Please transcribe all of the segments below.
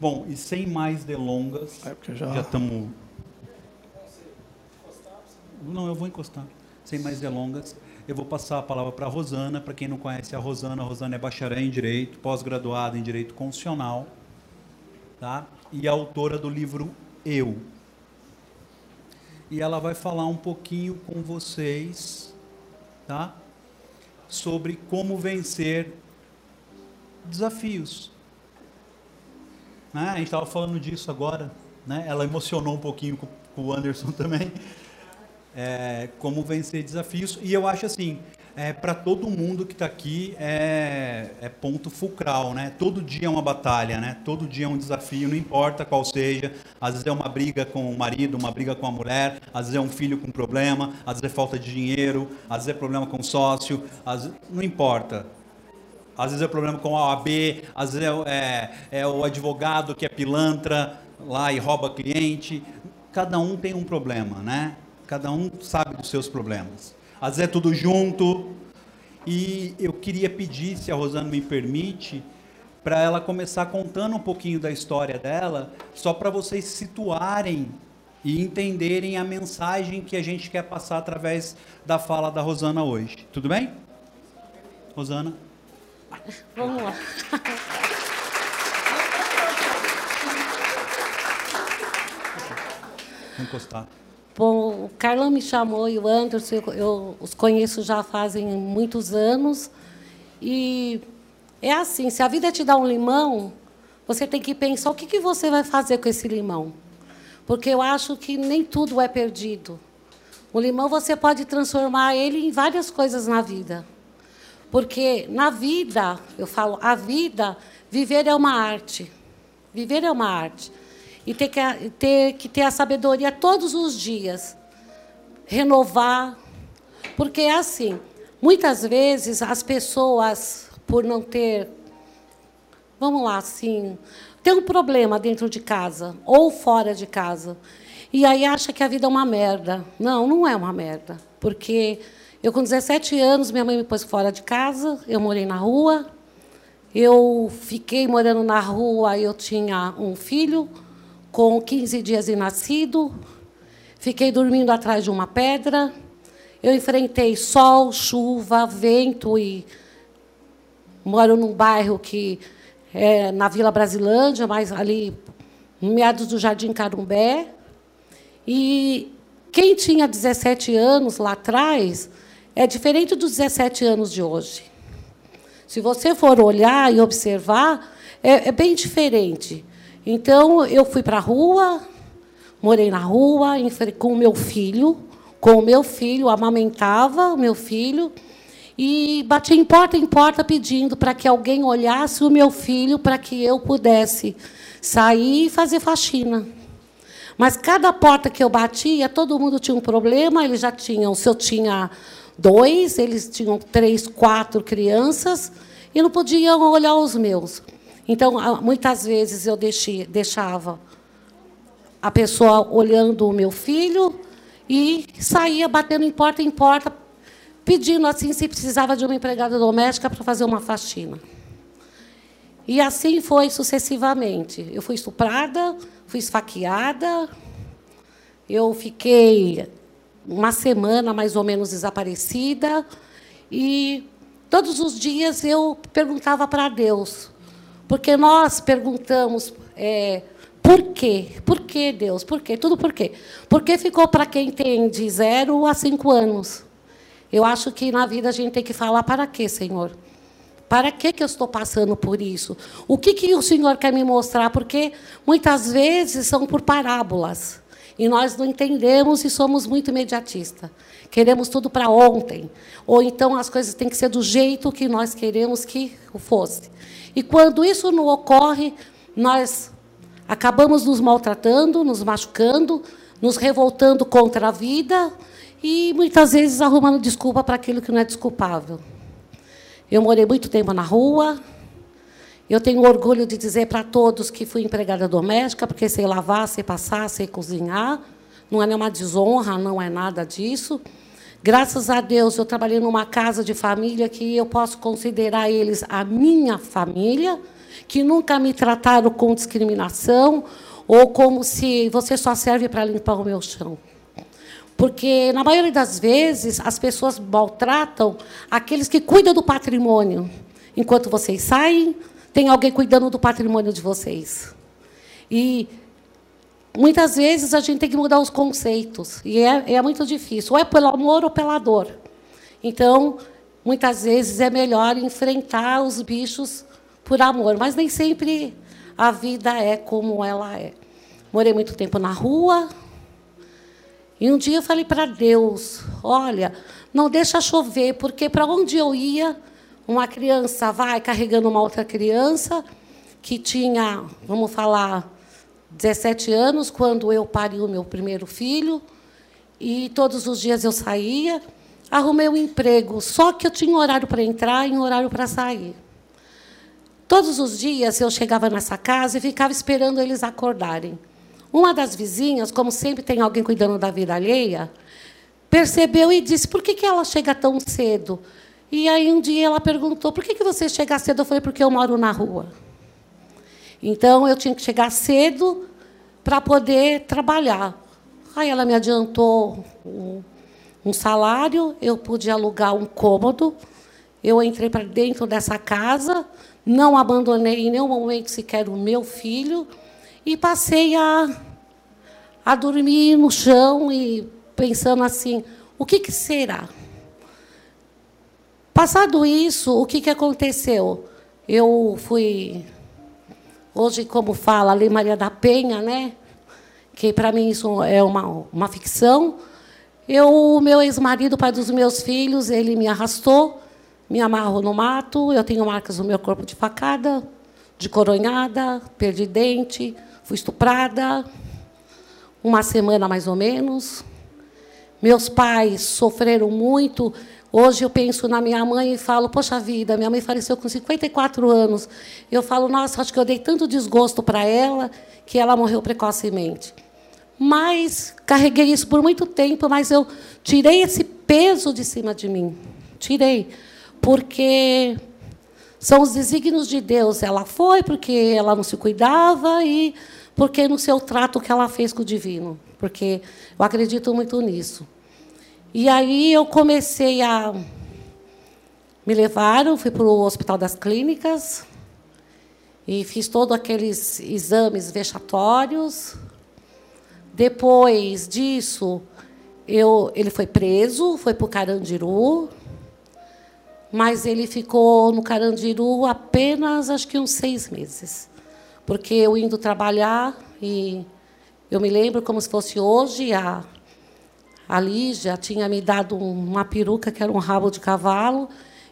Bom, e sem mais delongas, É, já estamos. Não, eu vou encostar. Sem mais delongas, eu vou passar a palavra para a Rosana. Para quem não conhece a Rosana, a Rosana é bacharel em Direito, pós-graduada em Direito Constitucional, tá? e autora do livro Eu. E ela vai falar um pouquinho com vocês, tá? Sobre como vencer desafios. Né? A gente estava falando disso agora, né? Ela emocionou um pouquinho com, o Anderson também. É, como vencer desafios. E eu acho assim, é, para todo mundo que está aqui é, é ponto fulcral, né? Todo dia é uma batalha, né? Todo dia é um desafio, não importa qual seja. Às vezes é uma briga com o marido, uma briga com a mulher, às vezes é um filho com problema, às vezes é falta de dinheiro, às vezes é problema com sócio, às não importa. Às vezes é problema com a OAB, às vezes é, é, é o advogado que é pilantra lá e rouba cliente. Cada um tem um problema, né? Cada um sabe dos seus problemas. Às vezes é tudo junto. E eu queria pedir, se a Rosana me permite, para ela começar contando um pouquinho da história dela, só para vocês situarem e entenderem a mensagem que a gente quer passar através da fala da Rosana hoje. Tudo bem? Rosana? Vamos lá. Encostar. Bom, o Carlão me chamou e o Anderson, eu, eu os conheço já fazem muitos anos. E é assim, se a vida te dá um limão, você tem que pensar o que, que você vai fazer com esse limão. Porque eu acho que nem tudo é perdido. O limão você pode transformar ele em várias coisas na vida. Porque na vida, eu falo, a vida, viver é uma arte. Viver é uma arte. E ter que ter, que ter a sabedoria todos os dias. Renovar. Porque é assim, muitas vezes as pessoas, por não ter. Vamos lá, assim. Tem um problema dentro de casa ou fora de casa. E aí acha que a vida é uma merda. Não, não é uma merda. Porque eu, com 17 anos, minha mãe me pôs fora de casa, eu morei na rua. Eu fiquei morando na rua, eu tinha um filho com 15 dias de nascido. Fiquei dormindo atrás de uma pedra. Eu enfrentei sol, chuva, vento e moro num bairro que é na Vila Brasilândia, mas ali meados do Jardim Carumbé. E quem tinha 17 anos lá atrás é diferente dos 17 anos de hoje. Se você for olhar e observar, é, é bem diferente. Então, eu fui para a rua, morei na rua com o meu filho, com o meu filho, amamentava o meu filho, e bati em porta em porta pedindo para que alguém olhasse o meu filho para que eu pudesse sair e fazer faxina. Mas cada porta que eu batia, todo mundo tinha um problema, eles já tinham, se eu tinha dois, eles tinham três, quatro crianças, e não podiam olhar os meus. Então, muitas vezes eu deixava a pessoa olhando o meu filho e saía batendo em porta em porta, pedindo assim se precisava de uma empregada doméstica para fazer uma faxina. E assim foi sucessivamente. Eu fui estuprada, fui esfaqueada, eu fiquei uma semana mais ou menos desaparecida e todos os dias eu perguntava para Deus, porque nós perguntamos é, por quê? Por que Deus? Por quê? Tudo por quê? Porque ficou para quem tem de zero a cinco anos. Eu acho que na vida a gente tem que falar para quê, Senhor? Para que, que eu estou passando por isso? O que, que o Senhor quer me mostrar? Porque muitas vezes são por parábolas. E nós não entendemos e somos muito imediatistas. Queremos tudo para ontem. Ou então as coisas têm que ser do jeito que nós queremos que fosse. E quando isso não ocorre, nós acabamos nos maltratando, nos machucando, nos revoltando contra a vida e muitas vezes arrumando desculpa para aquilo que não é desculpável. Eu morei muito tempo na rua. Eu tenho orgulho de dizer para todos que fui empregada doméstica, porque sei lavar, sei passar, sei cozinhar. Não é nenhuma desonra, não é nada disso. Graças a Deus, eu trabalhei numa casa de família que eu posso considerar eles a minha família. que nunca me trataram com discriminação ou como se você só serve para limpar o meu chão. Porque, na maioria das vezes, as pessoas maltratam aqueles que cuidam do patrimônio. Enquanto vocês saem, tem alguém cuidando do patrimônio de vocês. E muitas vezes a gente tem que mudar os conceitos. E é, é muito difícil. Ou é pelo amor ou pela dor. Então, muitas vezes é melhor enfrentar os bichos por amor. Mas nem sempre a vida é como ela é. Morei muito tempo na rua, e um dia eu falei para Deus: olha, não deixa chover, porque para onde eu ia, uma criança vai carregando uma outra criança que tinha, vamos falar, 17 anos, quando eu pari o meu primeiro filho, e todos os dias eu saía, arrumei um emprego, só que eu tinha um horário para entrar e um horário para sair. Todos os dias eu chegava nessa casa e ficava esperando eles acordarem. Uma das vizinhas, como sempre tem alguém cuidando da vida alheia, percebeu e disse: por que, que ela chega tão cedo? E aí um dia ela perguntou: por que, que você chega cedo? Eu falei: porque eu moro na rua. Então eu tinha que chegar cedo para poder trabalhar. Aí ela me adiantou um, salário, eu pude alugar um cômodo, eu entrei para dentro dessa casa, não abandonei em nenhum momento sequer o meu filho e passei a, a dormir no chão e pensando assim: o que, que será? Passado isso, o que, que aconteceu? Eu fui. Hoje, como fala a Lei Maria da Penha, né? que para mim isso é uma, uma ficção. Eu, o meu ex-marido, pai dos meus filhos, ele me arrastou, me amarrou no mato. Eu tenho marcas no meu corpo de facada, de coronhada, perdi dente, Fui estuprada, uma semana mais ou menos. Meus pais sofreram muito. Hoje eu penso na minha mãe e falo, poxa vida, minha mãe faleceu com 54 anos. Eu falo, nossa, acho que eu dei tanto desgosto para ela que ela morreu precocemente. Mas carreguei isso por muito tempo, mas eu tirei esse peso de cima de mim. Tirei. Porque são os desígnios de Deus. Ela foi porque ela não se cuidava e porque no seu trato que ela fez com o divino, porque eu acredito muito nisso. E aí eu comecei a me levaram, fui para o Hospital das Clínicas e fiz todos aqueles exames vexatórios. Depois disso, eu, ele foi preso, foi para o Carandiru, mas ele ficou no Carandiru apenas, acho que uns seis meses porque eu indo trabalhar e eu me lembro como se fosse hoje a a Lígia tinha me dado uma peruca que era um rabo de cavalo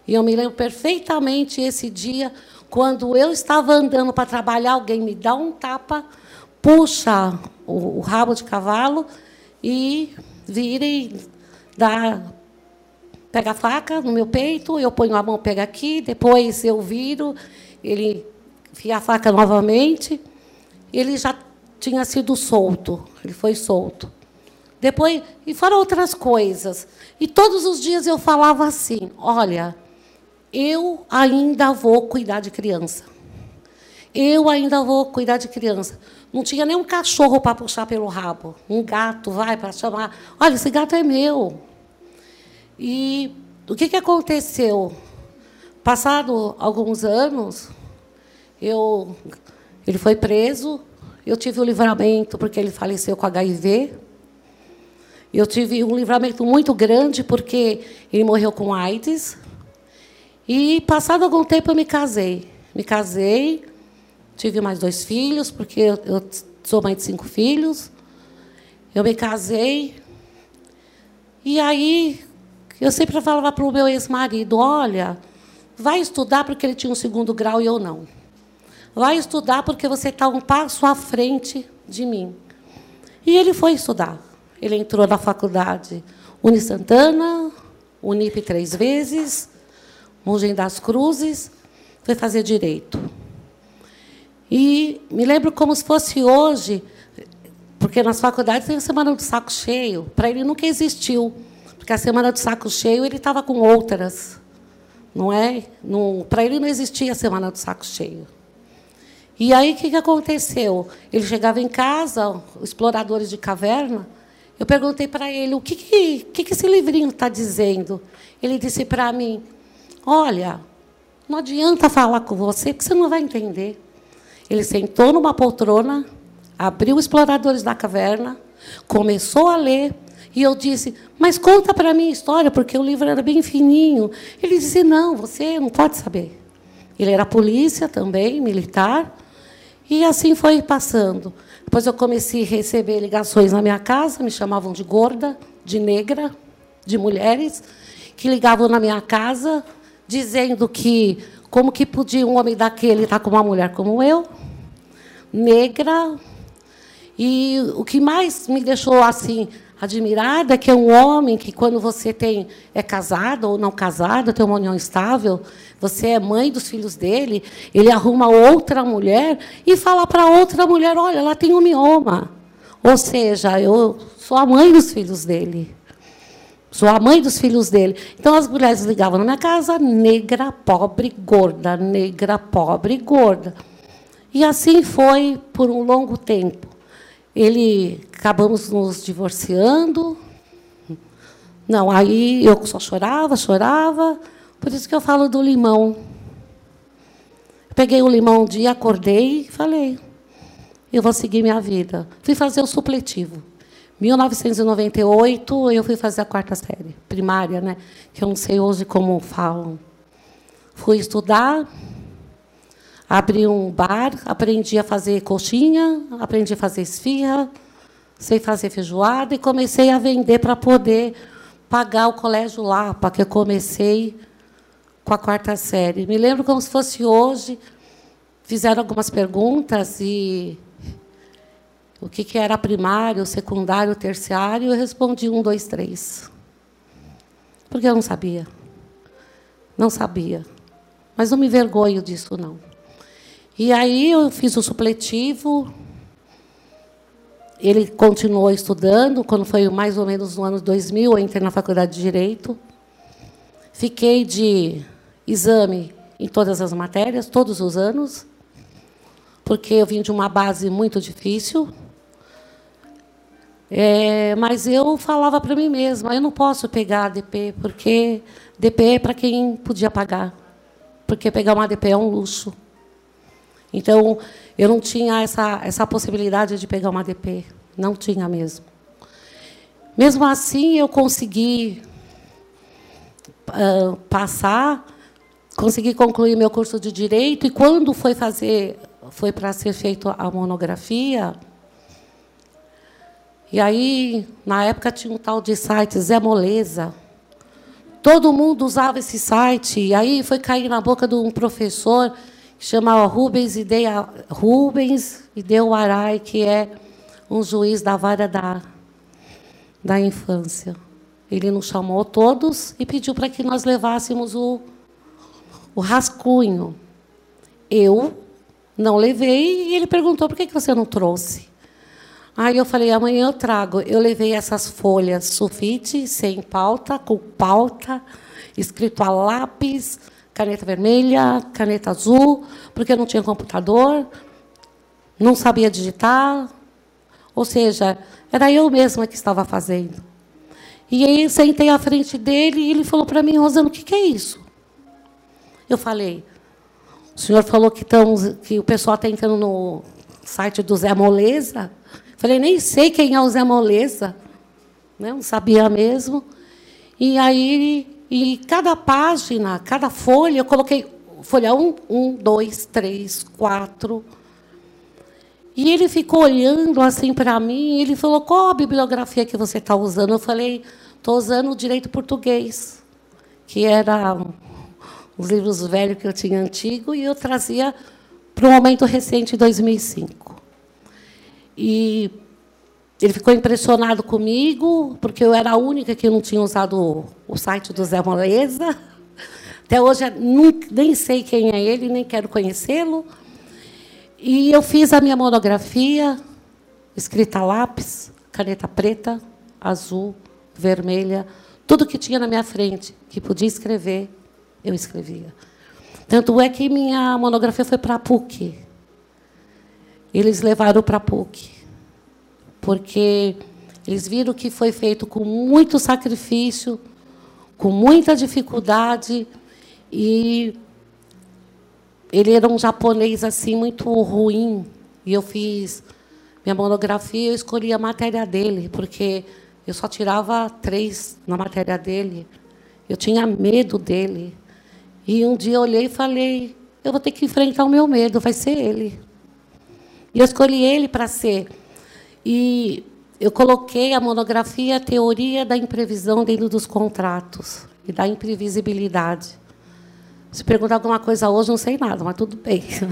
e eu me lembro perfeitamente esse dia quando eu estava andando para trabalhar alguém me dá um tapa puxa o, o rabo de cavalo e vira e dá pega a faca no meu peito eu ponho a mão pega aqui depois eu viro ele enfia a faca novamente. Ele já tinha sido solto, ele foi solto. Depois, e foram outras coisas. E todos os dias eu falava assim: olha, eu ainda vou cuidar de criança. Eu ainda vou cuidar de criança. Não tinha nem um cachorro para puxar pelo rabo. Um gato vai para chamar. Olha, esse gato é meu. E o que, que aconteceu? Passado alguns anos, eu, ele foi preso, eu tive o livramento porque ele faleceu com HIV. Eu tive um livramento muito grande porque ele morreu com AIDS. E, passado algum tempo, eu me casei. Me casei, tive mais dois filhos, porque eu, sou mãe de cinco filhos. Eu me casei. E aí, eu sempre falava para o meu ex-marido: olha, vai estudar porque ele tinha um segundo grau e eu não. Vai estudar porque você está um passo à frente de mim. E ele foi estudar. Ele entrou na faculdade Uni Santana, Unip três vezes, Mungem das Cruzes, foi fazer direito. E me lembro como se fosse hoje, porque nas faculdades tem a semana do saco cheio. Para ele nunca existiu, porque a semana do saco cheio ele estava com outras, não é? Para ele não existia a semana do saco cheio. E aí, o que, que aconteceu? Ele chegava em casa, exploradores de caverna, eu perguntei para ele, o que, que, que, esse livrinho está dizendo? Ele disse para mim, olha, não adianta falar com você, porque você não vai entender. Ele sentou numa poltrona, abriu Exploradores da Caverna, começou a ler, e eu disse, mas conta para mim a história, porque o livro era bem fininho. Ele disse, não, você não pode saber. Ele era polícia também, militar, e assim foi passando. Depois eu comecei a receber ligações na minha casa, me chamavam de gorda, de negra, de mulheres, que ligavam na minha casa dizendo que como que podia um homem daquele estar com uma mulher como eu, negra. E o que mais me deixou assim admirada que é um homem que, quando você tem é casado ou não casado, tem uma união estável, você é mãe dos filhos dele, ele arruma outra mulher e fala para outra mulher: olha, ela tem um mioma. Ou seja, eu sou a mãe dos filhos dele. Sou a mãe dos filhos dele. Então as mulheres ligavam na minha casa, negra, pobre, gorda, negra, pobre, gorda. E assim foi por um longo tempo. Ele acabamos nos divorciando. Não, aí eu só chorava, chorava. Por isso que eu falo do limão. Peguei o limão um dia, acordei e falei: eu vou seguir minha vida. Fui fazer o supletivo. 1998, eu fui fazer a quarta série, primária, né? que eu não sei hoje como falam. Fui estudar, abri um bar, aprendi a fazer coxinha, aprendi a fazer esfirra, sei fazer feijoada e comecei a vender para poder pagar o colégio lá, porque eu comecei com a quarta série. Me lembro como se fosse hoje, fizeram algumas perguntas e o que, que era primário, secundário, terciário, eu respondi um, dois, três. Porque eu não sabia. Não sabia. Mas não me vergonho disso, não. E aí eu fiz o supletivo. Ele continuou estudando. Quando foi mais ou menos no ano 2000, eu entrei na faculdade de Direito. Fiquei de exame em todas as matérias, todos os anos, porque eu vim de uma base muito difícil. É, mas eu falava para mim mesma, eu não posso pegar ADP, porque DP é para quem podia pagar. Porque pegar uma ADP é um luxo. Então, eu não tinha essa, essa possibilidade de pegar uma ADP. Não tinha mesmo. Mesmo assim, eu consegui uh, passar, consegui concluir meu curso de Direito, e quando foi fazer, foi para ser feita a monografia, e aí, na época, tinha um tal de site, Zé Moleza. Todo mundo usava esse site. E aí foi cair na boca de um professor que chamava Rubens Ideu, Rubens Ideu Arai, que é um juiz da vara da, da infância. Ele nos chamou todos e pediu para que nós levássemos o, o rascunho. Eu não levei e ele perguntou por que você não trouxe. Aí eu falei, amanhã eu trago. Eu levei essas folhas sulfite, sem pauta, com pauta, escrito a lápis, caneta vermelha, caneta azul, porque eu não tinha computador, não sabia digitar. Ou seja, era eu mesma que estava fazendo. E aí sentei à frente dele e ele falou para mim, Rosana, o que é isso? Eu falei, o senhor falou que, tão, que o pessoal está entrando no site do Zé Moleza Falei, nem sei quem é o Zé Moleza. Né? Não sabia mesmo. E aí, e cada página, cada folha, eu coloquei folha 1, 1, 2, 3, 4. E ele ficou olhando assim para mim, e ele falou, qual a bibliografia que você está usando? Eu falei, estou usando o direito português, que era os livros velhos que eu tinha antigo, e eu trazia para o momento recente, 2005. E ele ficou impressionado comigo, porque eu era a única que não tinha usado o site do Zé Moleza. Até hoje nem sei quem é ele, nem quero conhecê-lo. E eu fiz a minha monografia, escrita a lápis, caneta preta, azul, vermelha, tudo que tinha na minha frente, que podia escrever, eu escrevia. Tanto é que minha monografia foi para a PUC, eles levaram para a PUC. Porque eles viram que foi feito com muito sacrifício, com muita dificuldade, e ele era um japonês assim muito ruim. E eu fiz minha monografia, eu escolhi a matéria dele, porque eu só tirava três na matéria dele. Eu tinha medo dele. E um dia eu olhei e falei: eu vou ter que enfrentar o meu medo, vai ser ele. E eu escolhi ele para ser. E eu coloquei a monografia Teoria da Imprevisão dentro dos contratos e da imprevisibilidade. Se perguntar alguma coisa hoje, não sei nada, mas tudo bem.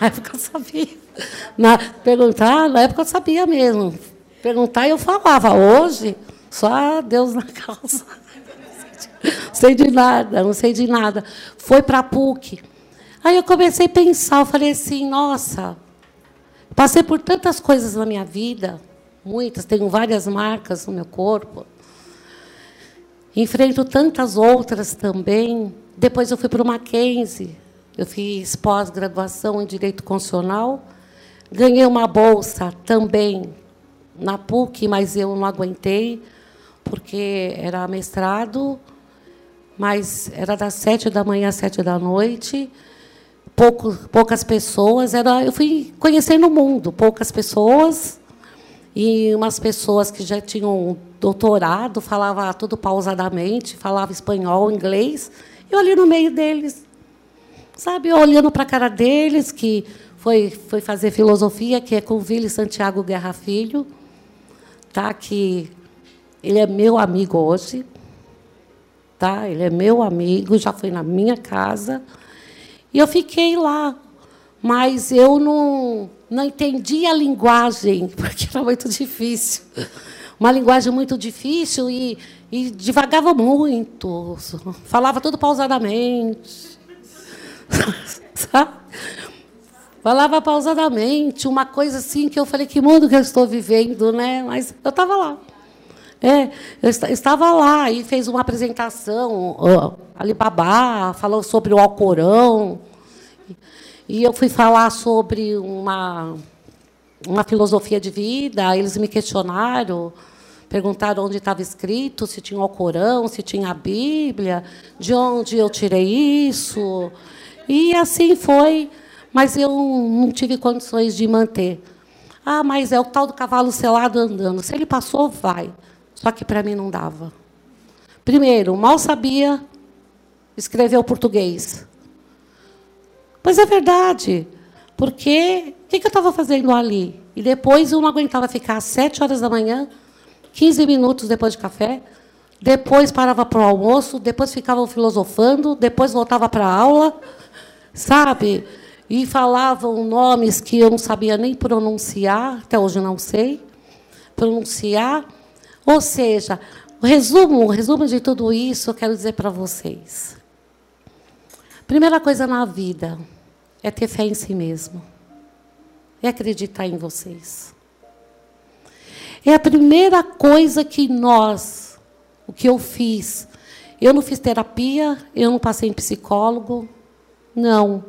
na época eu sabia. Na, perguntar, na época eu sabia mesmo. Perguntar eu falava. Hoje, só Deus na causa. Não sei de nada, não sei de nada. Foi para a PUC. Aí eu comecei a pensar, eu falei assim, nossa, passei por tantas coisas na minha vida, muitas, tenho várias marcas no meu corpo. Enfrento tantas outras também. Depois eu fui para o Mackenzie, eu fiz pós-graduação em Direito Constitucional, ganhei uma bolsa também na PUC, mas eu não aguentei, porque era mestrado, mas era das sete da manhã às sete da noite, pouco, poucas pessoas, era, eu fui conhecendo o mundo, poucas pessoas, e umas pessoas que já tinham doutorado, falava tudo pausadamente, falava espanhol, inglês, eu ali no meio deles, sabe, olhando para a cara deles, que foi, foi fazer filosofia, que é com Vili Santiago Guerra Filho, tá? que ele é meu amigo hoje, tá? ele é meu amigo, já foi na minha casa, e eu fiquei lá, mas eu não, não entendi a linguagem, porque era muito difícil. Uma linguagem muito difícil e, e divagava muito, falava tudo pausadamente. Falava pausadamente, uma coisa assim que eu falei, que mundo que eu estou vivendo, né? Mas eu estava lá. É, eu estava lá e fez uma apresentação, Alibaba, falou sobre o Alcorão. E eu fui falar sobre uma, uma filosofia de vida, eles me questionaram, perguntaram onde estava escrito, se tinha o Alcorão, se tinha a Bíblia, de onde eu tirei isso. E assim foi, mas eu não tive condições de manter. Ah, mas é o tal do cavalo selado andando. Se ele passou, vai. Só que para mim não dava. Primeiro, mal sabia escrever o português. Pois é verdade. Porque o que, que eu estava fazendo ali? E depois eu não aguentava ficar às sete horas da manhã, 15 minutos depois de café, depois parava para o almoço, depois ficava filosofando, depois voltava para a aula sabe? E falavam nomes que eu não sabia nem pronunciar, até hoje não sei pronunciar. Ou seja, o resumo, o resumo de tudo isso, eu quero dizer para vocês. Primeira coisa na vida é ter fé em si mesmo. É acreditar em vocês. É a primeira coisa que nós, o que eu fiz. Eu não fiz terapia, eu não passei em psicólogo, não.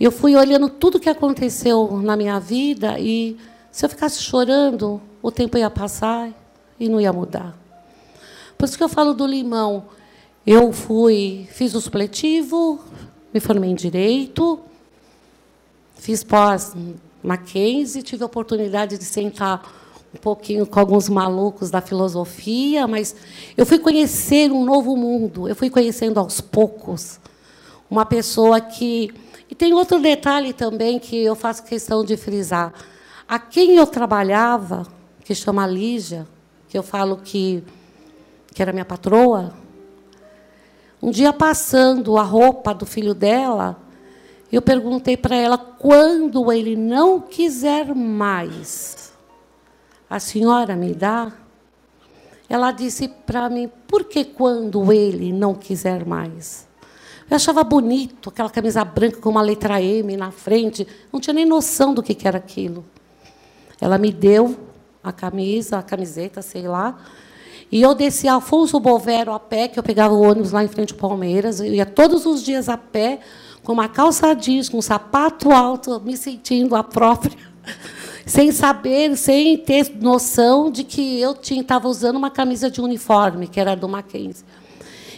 Eu fui olhando tudo que aconteceu na minha vida e se eu ficasse chorando, o tempo ia passar e não ia mudar. Por isso que eu falo do limão. Eu fui, fiz o supletivo, me formei em direito, fiz pós Mackenzie, tive a oportunidade de sentar um pouquinho com alguns malucos da filosofia, mas eu fui conhecer um novo mundo, eu fui conhecendo aos poucos uma pessoa que. E tem outro detalhe também que eu faço questão de frisar. A quem eu trabalhava, que chama Lígia, que eu falo que, que era minha patroa, um dia passando a roupa do filho dela, eu perguntei para ela quando ele não quiser mais, a senhora me dá? Ela disse para mim, por que quando ele não quiser mais? Eu achava bonito aquela camisa branca com uma letra M na frente. Não tinha nem noção do que era aquilo. Ela me deu a camisa, a camiseta, sei lá. E eu desci Afonso Bovero a pé, que eu pegava o ônibus lá em frente ao Palmeiras. Eu ia todos os dias a pé, com uma calça jeans, com um sapato alto, me sentindo a própria, sem saber, sem ter noção de que eu estava usando uma camisa de uniforme, que era do Mackenzie.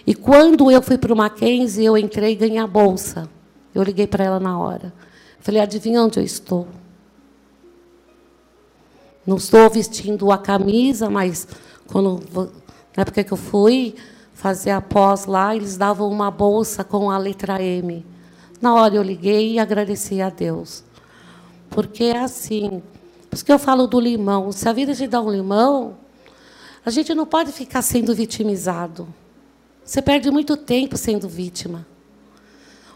E quando eu fui para o Mackenzie, eu entrei e ganhei a bolsa. Eu liguei para ela na hora. Falei, adivinha onde eu estou? Não estou vestindo a camisa, mas quando, na época que eu fui fazer a pós lá, eles davam uma bolsa com a letra M. Na hora eu liguei e agradeci a Deus. Porque é assim. Por isso que eu falo do limão. Se a vida te dá um limão, a gente não pode ficar sendo vitimizado. Você perde muito tempo sendo vítima.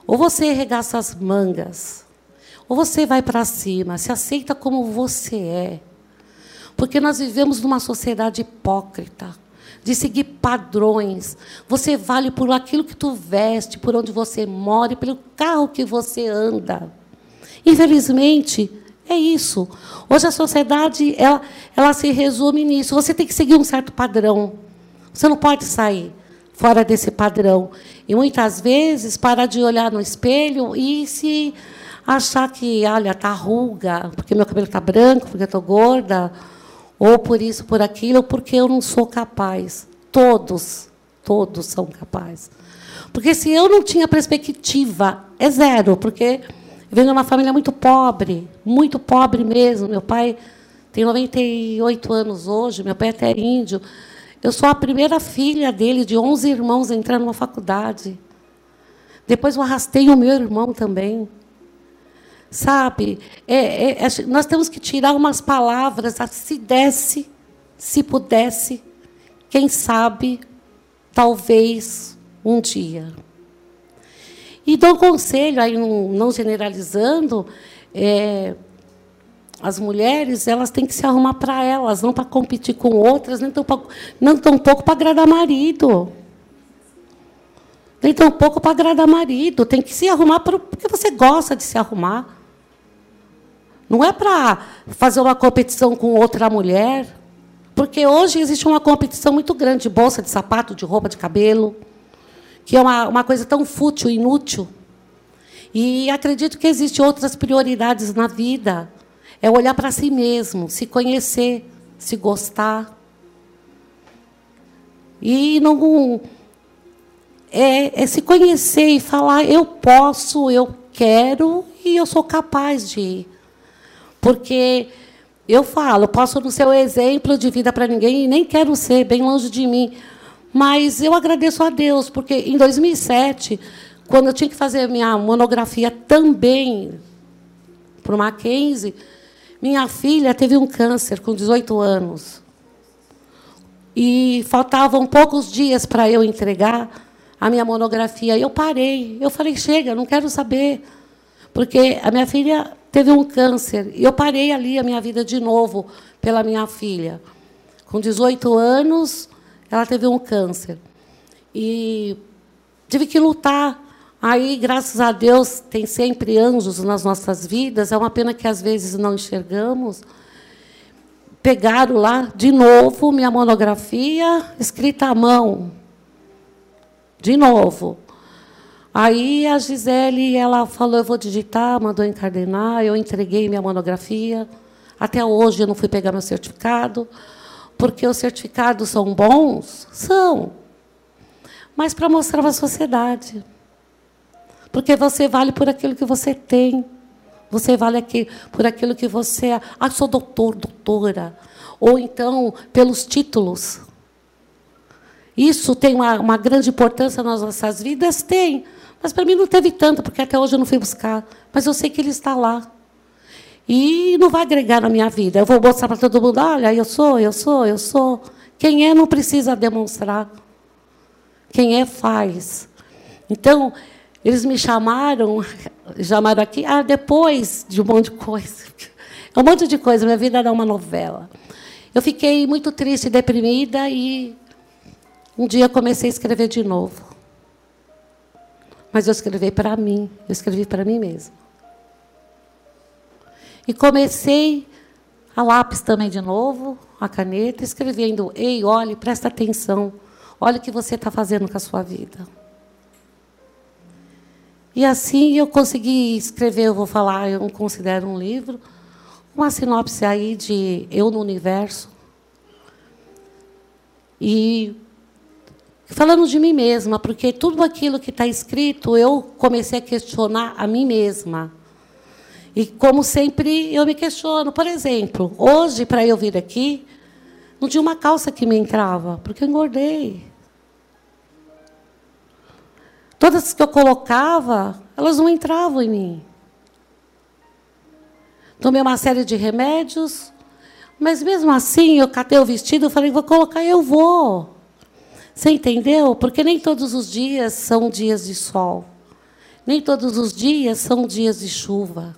Ou você regaça as mangas, ou você vai para cima, se aceita como você é. Porque nós vivemos numa sociedade hipócrita, de seguir padrões. Você vale por aquilo que tu veste, por onde você mora, pelo carro que você anda. Infelizmente, é isso. Hoje a sociedade ela, ela se resume nisso. Você tem que seguir um certo padrão. Você não pode sair fora desse padrão. E muitas vezes parar de olhar no espelho e se achar que, olha, está ruga, porque meu cabelo está branco, porque eu estou gorda, ou por isso, por aquilo, ou porque eu não sou capaz. Todos, todos são capazes. Porque se eu não tinha perspectiva, é zero, porque eu venho de uma família muito pobre, muito pobre mesmo. Meu pai tem 98 anos hoje, meu pai é até índio. Eu sou a primeira filha dele, de 11 irmãos, a entrar numa faculdade. Depois eu arrastei o meu irmão também. Sabe? É, é, é, nós temos que tirar umas palavras, se desse, se pudesse, quem sabe, talvez um dia. E dou um conselho, aí não, não generalizando, é, as mulheres elas têm que se arrumar para elas, não para competir com outras, nem tão, não tão pouco para agradar marido. Nem tão pouco para agradar marido. Tem que se arrumar porque você gosta de se arrumar. Não é para fazer uma competição com outra mulher, porque hoje existe uma competição muito grande de bolsa, de sapato, de roupa, de cabelo, que é uma, uma coisa tão fútil, inútil. E acredito que existem outras prioridades na vida. É olhar para si mesmo, se conhecer, se gostar. E não é, é se conhecer e falar: eu posso, eu quero e eu sou capaz de. Porque eu falo, posso não ser o exemplo de vida para ninguém e nem quero ser, bem longe de mim. Mas eu agradeço a Deus, porque em 2007, quando eu tinha que fazer minha monografia também para o Mackenzie, minha filha teve um câncer com 18 anos. E faltavam poucos dias para eu entregar a minha monografia. Eu parei. Eu falei: chega, não quero saber. Porque a minha filha teve um câncer. E eu parei ali a minha vida de novo pela minha filha. Com 18 anos, ela teve um câncer. E tive que lutar. Aí, graças a Deus, tem sempre anjos nas nossas vidas. É uma pena que às vezes não enxergamos. Pegaram lá, de novo, minha monografia escrita à mão. De novo. Aí a Gisele, ela falou, eu vou digitar, mandou encadenar, eu entreguei minha monografia. Até hoje eu não fui pegar meu certificado, porque os certificados são bons? São. Mas para mostrar para a sociedade. Porque você vale por aquilo que você tem. Você vale aqui por aquilo que você é. Ah, sou doutor, doutora. Ou então, pelos títulos. Isso tem uma, uma grande importância nas nossas vidas? Tem. Mas para mim não teve tanto, porque até hoje eu não fui buscar. Mas eu sei que ele está lá. E não vai agregar na minha vida. Eu vou mostrar para todo mundo: olha, eu sou, eu sou, eu sou. Quem é não precisa demonstrar. Quem é, faz. Então, eles me chamaram, chamaram aqui, ah, depois de um monte de coisa. É um monte de coisa, minha vida era uma novela. Eu fiquei muito triste, deprimida, e um dia comecei a escrever de novo. Mas eu escrevi para mim, eu escrevi para mim mesma. E comecei a lápis também de novo, a caneta, escrevendo: Ei, olhe, presta atenção, olha o que você está fazendo com a sua vida. E assim eu consegui escrever, eu vou falar, eu considero um livro, uma sinopse aí de Eu no Universo. E falando de mim mesma, porque tudo aquilo que está escrito, eu comecei a questionar a mim mesma. E, como sempre, eu me questiono. Por exemplo, hoje, para eu vir aqui, não tinha uma calça que me entrava, porque eu engordei. Todas que eu colocava, elas não entravam em mim. Tomei uma série de remédios, mas mesmo assim, eu catei o vestido e falei, vou colocar, eu vou. Você entendeu? Porque nem todos os dias são dias de sol. Nem todos os dias são dias de chuva.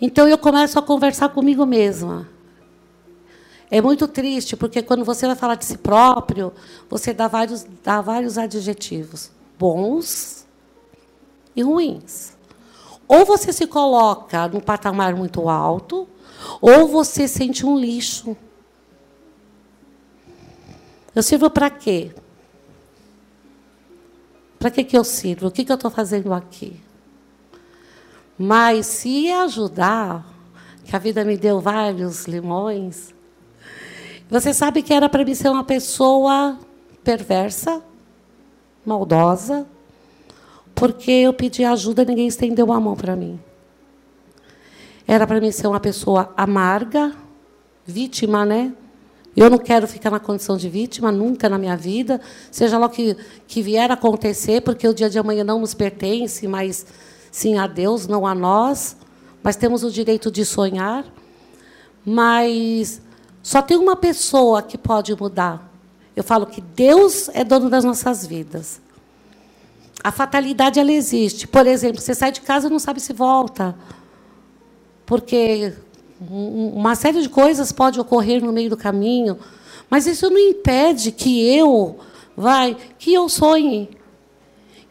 Então eu começo a conversar comigo mesma. É muito triste, porque quando você vai falar de si próprio, você dá vários, dá vários adjetivos, bons e ruins. Ou você se coloca num patamar muito alto, ou você sente um lixo. Eu sirvo para quê? Para que, que eu sirvo? O que, que eu estou fazendo aqui? Mas se ajudar, que a vida me deu vários limões, você sabe que era para mim ser uma pessoa perversa, maldosa, porque eu pedi ajuda e ninguém estendeu a mão para mim. Era para mim ser uma pessoa amarga, vítima, né? Eu não quero ficar na condição de vítima nunca na minha vida, seja lá o que, que vier a acontecer, porque o dia de amanhã não nos pertence, mas sim a Deus, não a nós. Mas temos o direito de sonhar. Mas só tem uma pessoa que pode mudar. Eu falo que Deus é dono das nossas vidas. A fatalidade ela existe. Por exemplo, você sai de casa e não sabe se volta. Porque uma série de coisas pode ocorrer no meio do caminho, mas isso não impede que eu vai, que eu sonhe,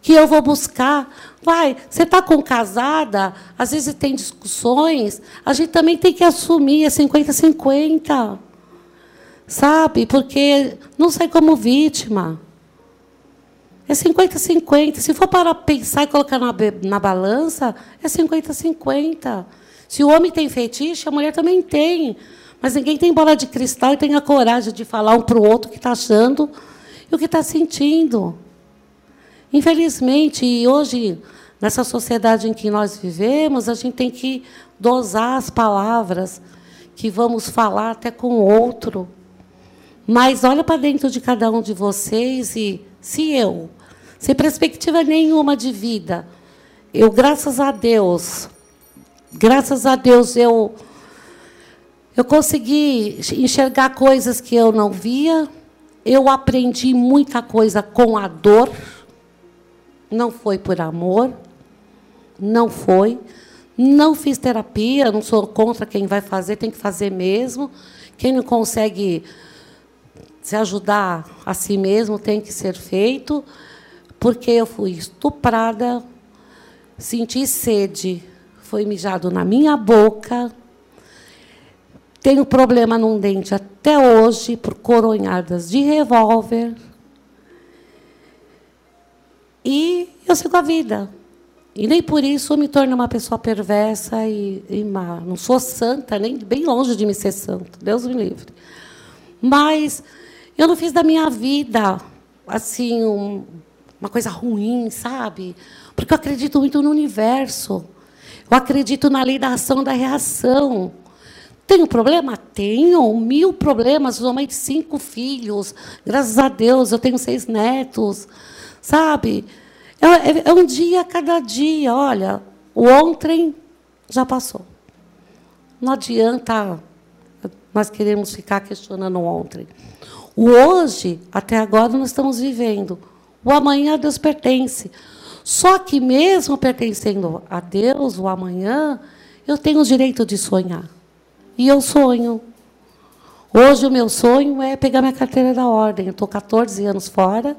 que eu vou buscar. Vai, você está com casada, às vezes tem discussões, a gente também tem que assumir, é 50-50. Sabe? Porque não sai como vítima. É 50-50. Se for para pensar e colocar na, na balança, é 50-50. Se o homem tem fetiche, a mulher também tem. Mas ninguém tem bola de cristal e tem a coragem de falar um para o outro o que está achando e o que está sentindo. Infelizmente, hoje, nessa sociedade em que nós vivemos, a gente tem que dosar as palavras que vamos falar até com o outro. Mas olha para dentro de cada um de vocês e se eu, sem perspectiva nenhuma de vida, eu, graças a Deus, graças a Deus eu eu consegui enxergar coisas que eu não via. Eu aprendi muita coisa com a dor. Não foi por amor. Não foi. Não fiz terapia, não sou contra quem vai fazer, tem que fazer mesmo. Quem não consegue se ajudar a si mesmo tem que ser feito, porque eu fui estuprada, senti sede, foi mijado na minha boca. Tenho problema num dente até hoje por coronhadas de revólver. E eu sigo a vida. E nem por isso eu me torno uma pessoa perversa e, e má. Não sou santa, nem bem longe de me ser santa. Deus me livre. Mas eu não fiz da minha vida assim um, uma coisa ruim, sabe? Porque eu acredito muito no universo. Eu acredito na lei da ação da reação. Tenho problema? Tenho. Mil problemas. Sou mãe de cinco filhos. Graças a Deus, eu tenho seis netos. Sabe? É, é, é um dia a cada dia. Olha, o ontem já passou. Não adianta nós queremos ficar questionando ontem. O hoje, até agora, nós estamos vivendo. O amanhã a Deus pertence. Só que, mesmo pertencendo a Deus, o amanhã, eu tenho o direito de sonhar. E eu sonho. Hoje, o meu sonho é pegar minha carteira da ordem. Estou 14 anos fora.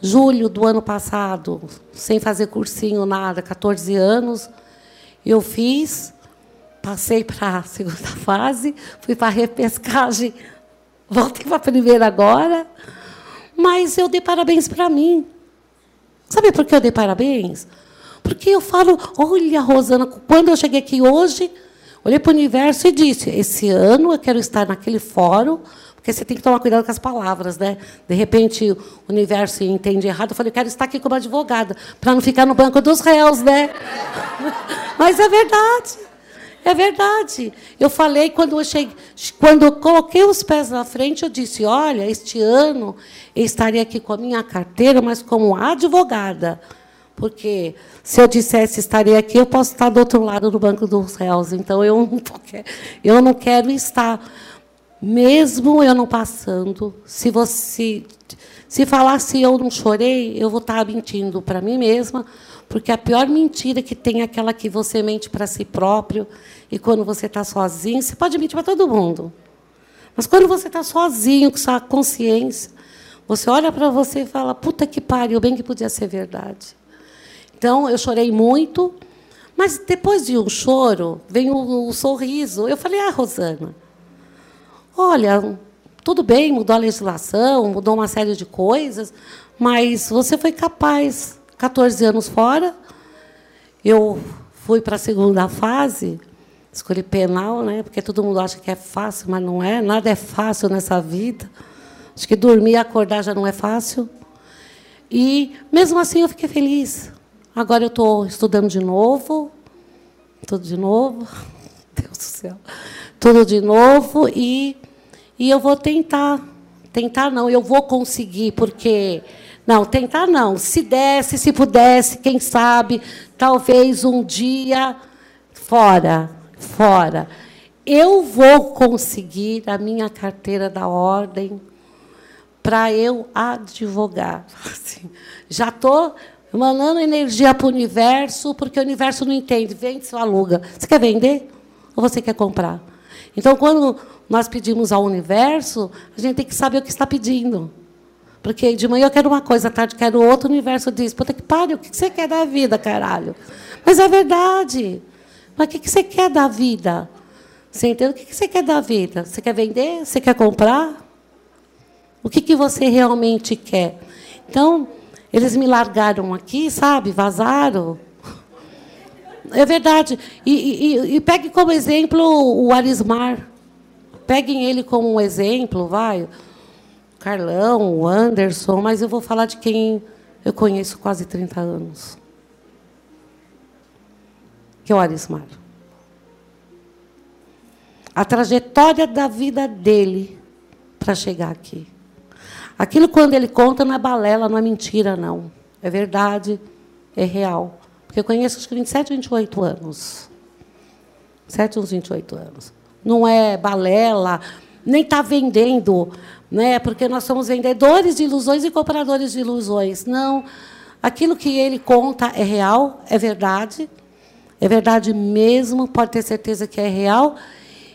Julho do ano passado, sem fazer cursinho, nada, 14 anos, eu fiz, passei para a segunda fase, fui para a repescagem, voltei para a primeira agora, mas eu dei parabéns para mim. Sabe por que eu dei parabéns? Porque eu falo, olha, Rosana, quando eu cheguei aqui hoje, olhei para o universo e disse: esse ano eu quero estar naquele fórum, porque você tem que tomar cuidado com as palavras, né? De repente o universo entende errado. Eu falei: eu quero estar aqui como advogada, para não ficar no banco dos réus, né? Mas é verdade. É verdade. Eu falei quando eu cheguei, quando eu coloquei os pés na frente, eu disse: olha, este ano eu estaria aqui com a minha carteira, mas como advogada. Porque se eu dissesse estarei aqui, eu posso estar do outro lado do banco dos réus. Então eu não, eu não quero estar. Mesmo eu não passando, se você se falasse eu não chorei, eu vou estar mentindo para mim mesma, porque a pior mentira que tem é aquela que você mente para si próprio, e quando você está sozinho, você pode mentir para todo mundo. Mas quando você está sozinho, com sua consciência, você olha para você e fala: puta que pariu, bem que podia ser verdade. Então, eu chorei muito, mas depois de um choro, vem o, o sorriso. Eu falei, ah, Rosana, olha, tudo bem, mudou a legislação, mudou uma série de coisas, mas você foi capaz, 14 anos fora, eu fui para a segunda fase, escolhi penal, né? Porque todo mundo acha que é fácil, mas não é. Nada é fácil nessa vida. Acho que dormir e acordar já não é fácil. E mesmo assim eu fiquei feliz. Agora eu estou estudando de novo, tudo de novo, Deus do céu, tudo de novo e, e eu vou tentar, tentar não, eu vou conseguir, porque não, tentar não, se desse, se pudesse, quem sabe, talvez um dia fora, fora. Eu vou conseguir a minha carteira da ordem para eu advogar. Assim, já estou mandando energia para o universo, porque o universo não entende. Vende, se aluga. Você quer vender ou você quer comprar? Então, quando nós pedimos ao universo, a gente tem que saber o que está pedindo. Porque de manhã eu quero uma coisa, à tarde eu quero outra, o universo diz, puta que pariu, o que você quer da vida, caralho? Mas é verdade. Mas o que você quer da vida? Você entende? O que você quer da vida? Você quer vender? Você quer comprar? O que você realmente quer? Então, eles me largaram aqui, sabe? Vazaram. É verdade. E, e, e pegue como exemplo o Arismar. Peguem ele como um exemplo, vai. Carlão, o Anderson, mas eu vou falar de quem eu conheço quase 30 anos. Que é o Arismar. A trajetória da vida dele para chegar aqui. Aquilo, quando ele conta, não é balela, não é mentira, não. É verdade, é real. Porque eu conheço acho que 27, 28 anos. 7 uns 28 anos. Não é balela, nem está vendendo, né? porque nós somos vendedores de ilusões e compradores de ilusões. Não. Aquilo que ele conta é real, é verdade. É verdade mesmo, pode ter certeza que é real.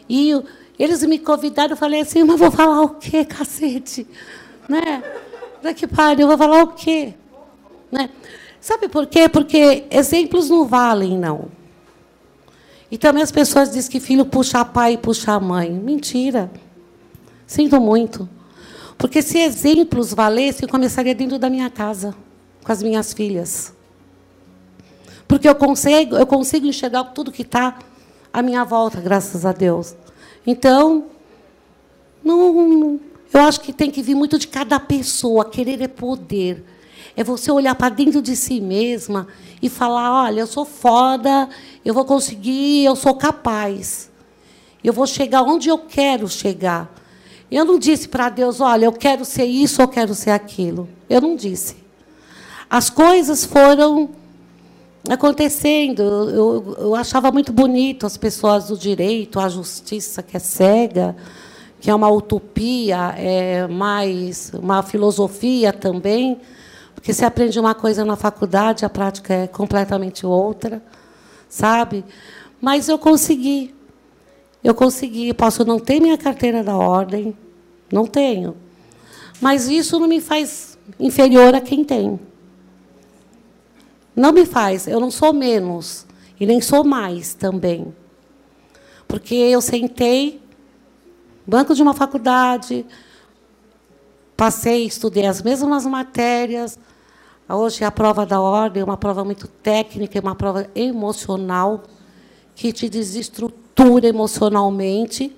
E eles me convidaram, eu falei assim, mas vou falar o quê, cacete? Né? Daqui pariu, eu vou falar o quê? Né? Sabe por quê? Porque exemplos não valem, não. E também as pessoas dizem que filho puxa pai e puxa mãe. Mentira. Sinto muito. Porque se exemplos valessem, eu começaria dentro da minha casa, com as minhas filhas. Porque eu consigo, eu consigo enxergar tudo que está à minha volta, graças a Deus. Então, não, eu acho que tem que vir muito de cada pessoa. Querer é poder. É você olhar para dentro de si mesma e falar: olha, eu sou foda, eu vou conseguir, eu sou capaz. Eu vou chegar onde eu quero chegar. Eu não disse para Deus: olha, eu quero ser isso, eu quero ser aquilo. Eu não disse. As coisas foram acontecendo. Eu, eu, achava muito bonito as pessoas do direito, a justiça que é cega que é uma utopia, é mais uma filosofia também, porque você aprende uma coisa na faculdade, a prática é completamente outra, sabe? Mas eu consegui. Eu consegui. Posso não ter minha carteira da ordem, não tenho. Mas isso não me faz inferior a quem tem. Não me faz. Eu não sou menos e nem sou mais também. Porque eu sentei banco de uma faculdade, passei, estudei as mesmas matérias, Hoje a prova da ordem é uma prova muito técnica, é uma prova emocional que te desestrutura emocionalmente.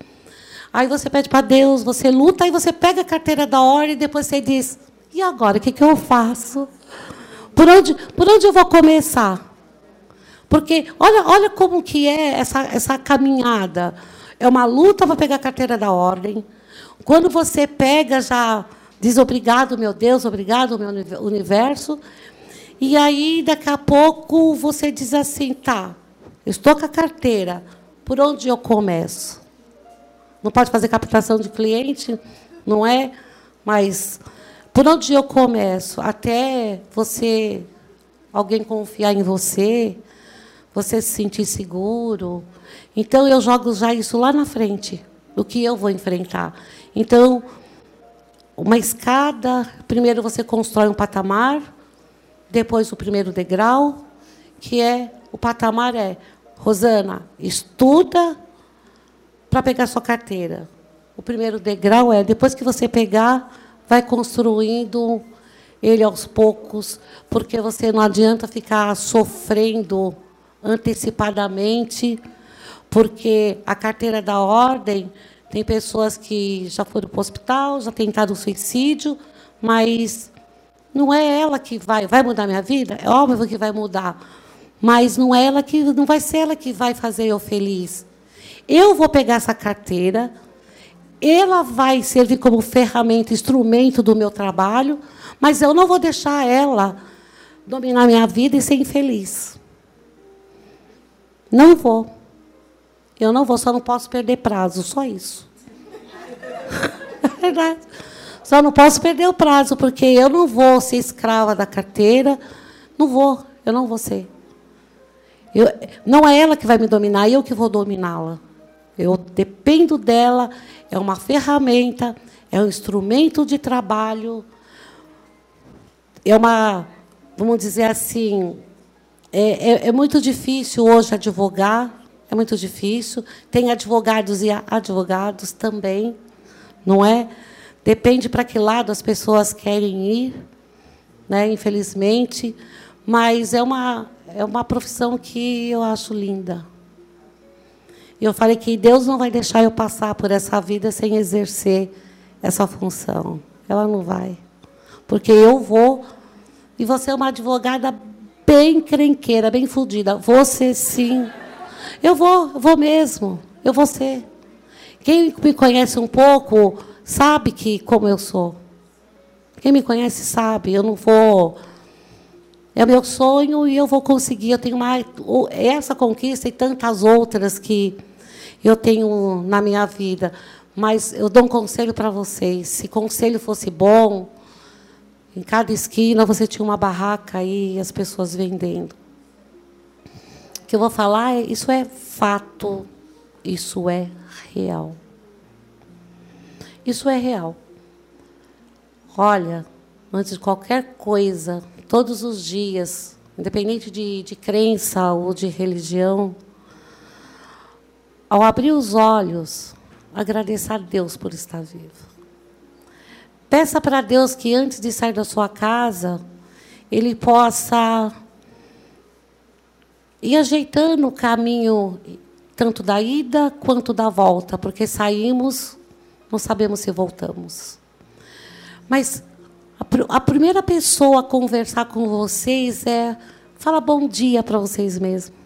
Aí você pede para Deus, você luta, aí você pega a carteira da ordem e depois você diz: e agora, o que, que eu faço? Por onde, por onde eu vou começar? Porque olha, olha como que é essa, essa caminhada. É uma luta para pegar a carteira da ordem. Quando você pega, já diz obrigado, meu Deus, obrigado, meu universo. E aí, daqui a pouco, você diz assim, tá, estou com a carteira, por onde eu começo? Não pode fazer captação de cliente, não é? Mas por onde eu começo? Até você, alguém confiar em você, você se sentir seguro. Então eu jogo já isso lá na frente, o que eu vou enfrentar. Então, uma escada, primeiro você constrói um patamar, depois o primeiro degrau, que é o patamar é Rosana, estuda para pegar sua carteira. O primeiro degrau é depois que você pegar vai construindo ele aos poucos, porque você não adianta ficar sofrendo antecipadamente, porque a carteira da ordem tem pessoas que já foram para o hospital, já tentaram suicídio, mas não é ela que vai, vai mudar minha vida? É óbvio que vai mudar, mas não é ela que não vai ser ela que vai fazer eu feliz. Eu vou pegar essa carteira, ela vai servir como ferramenta, instrumento do meu trabalho, mas eu não vou deixar ela dominar minha vida e ser infeliz. Não vou. Eu não vou, só não posso perder prazo, só isso. É verdade. Só não posso perder o prazo, porque eu não vou ser escrava da carteira. Não vou, eu não vou ser. Eu, não é ela que vai me dominar, eu que vou dominá-la. Eu dependo dela, é uma ferramenta, é um instrumento de trabalho, é uma, vamos dizer assim, é, é, é muito difícil hoje advogar, é muito difícil. Tem advogados e advogados também, não é? Depende para que lado as pessoas querem ir, né? Infelizmente, mas é uma é uma profissão que eu acho linda. E eu falei que Deus não vai deixar eu passar por essa vida sem exercer essa função. Ela não vai. Porque eu vou. E você é uma advogada bem crenqueira, bem fodida. Você sim. Eu vou, eu vou mesmo. Eu vou ser. Quem me conhece um pouco sabe que como eu sou. Quem me conhece sabe. Eu não vou. É meu sonho e eu vou conseguir. Eu tenho mais essa conquista e tantas outras que eu tenho na minha vida. Mas eu dou um conselho para vocês. Se conselho fosse bom, em cada esquina você tinha uma barraca aí e as pessoas vendendo. Que eu vou falar, é, isso é fato, isso é real. Isso é real. Olha, antes de qualquer coisa, todos os dias, independente de, de crença ou de religião, ao abrir os olhos, agradeça a Deus por estar vivo. Peça para Deus que antes de sair da sua casa, Ele possa ir ajeitando o caminho, tanto da ida quanto da volta, porque saímos, não sabemos se voltamos. Mas a, a primeira pessoa a conversar com vocês é fala bom dia para vocês mesmos.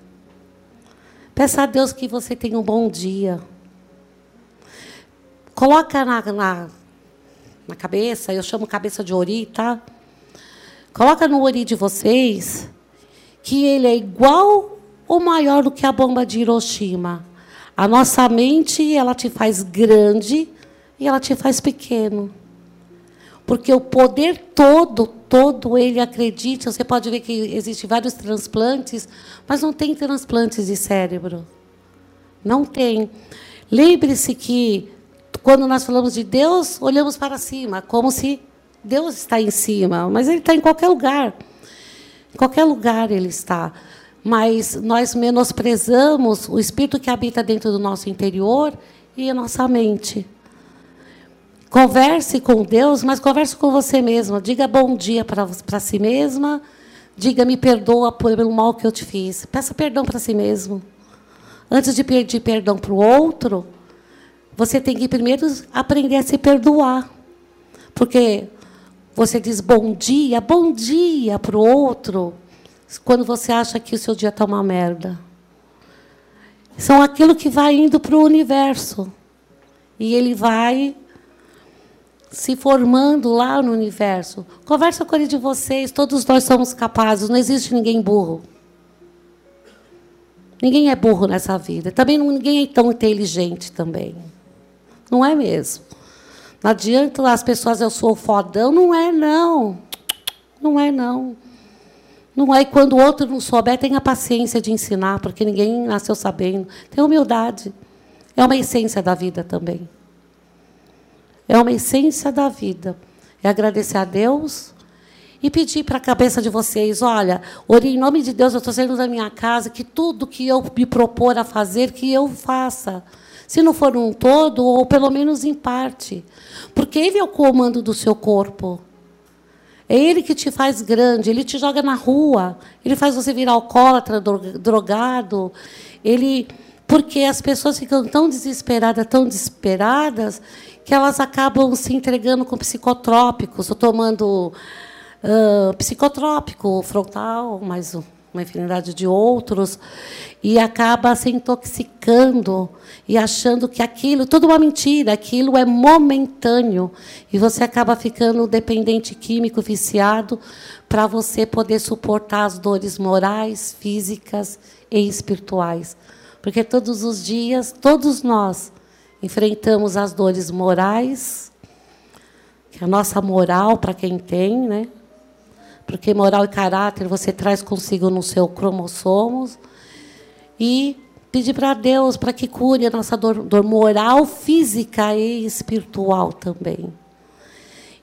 Peça a Deus que você tenha um bom dia. Coloca na, na, na cabeça, eu chamo cabeça de ori, tá? Coloca no ori de vocês que ele é igual ou maior do que a bomba de Hiroshima. A nossa mente, ela te faz grande e ela te faz pequeno. Porque o poder todo, todo ele acredite. Você pode ver que existem vários transplantes, mas não tem transplantes de cérebro. Não tem. Lembre-se que quando nós falamos de Deus, olhamos para cima, como se Deus está em cima, mas ele está em qualquer lugar. Em qualquer lugar ele está. Mas nós menosprezamos o espírito que habita dentro do nosso interior e a nossa mente. Converse com Deus, mas converse com você mesma. Diga bom dia para si mesma. Diga me perdoa pelo mal que eu te fiz. Peça perdão para si mesmo. Antes de pedir perdão para o outro, você tem que primeiro aprender a se perdoar. Porque você diz bom dia, bom dia para o outro, quando você acha que o seu dia está uma merda. São aquilo que vai indo para o universo. E ele vai se formando lá no universo. Conversa com ele de vocês, todos nós somos capazes, não existe ninguém burro. Ninguém é burro nessa vida. Também ninguém é tão inteligente também. Não é mesmo. Não adianta as pessoas, eu sou fodão. Não é, não. Não é, não. Não é. E quando o outro não souber, tenha paciência de ensinar, porque ninguém nasceu sabendo. Tenha humildade. É uma essência da vida também. É uma essência da vida. É agradecer a Deus e pedir para a cabeça de vocês: olha, ore em nome de Deus, eu estou saindo da minha casa, que tudo que eu me propor a fazer, que eu faça. Se não for um todo, ou pelo menos em parte. Porque Ele é o comando do seu corpo. É Ele que te faz grande, Ele te joga na rua, Ele faz você virar alcoólatra, drogado. Ele, porque as pessoas ficam tão desesperadas, tão desesperadas, que elas acabam se entregando com psicotrópicos, ou tomando uh, psicotrópico frontal, mais uma infinidade de outros, e acaba se intoxicando e achando que aquilo, tudo uma mentira, aquilo é momentâneo, e você acaba ficando dependente químico, viciado, para você poder suportar as dores morais, físicas e espirituais. Porque todos os dias, todos nós enfrentamos as dores morais, que é a nossa moral para quem tem, né? Porque moral e caráter você traz consigo no seu cromossomos. E pedir para Deus para que cure a nossa dor, dor moral, física e espiritual também.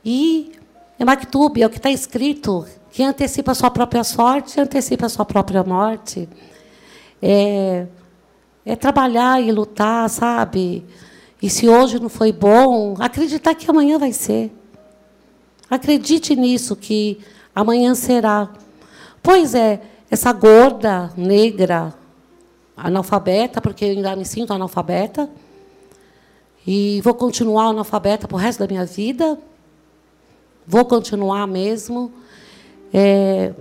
E é Maktub, é o que está escrito, que antecipa a sua própria sorte, antecipa a sua própria morte. É, é trabalhar e lutar, sabe? E se hoje não foi bom, acreditar que amanhã vai ser. Acredite nisso, que amanhã será. Pois é, essa gorda, negra, analfabeta, porque eu ainda me sinto analfabeta, e vou continuar analfabeta para o resto da minha vida, vou continuar mesmo. É,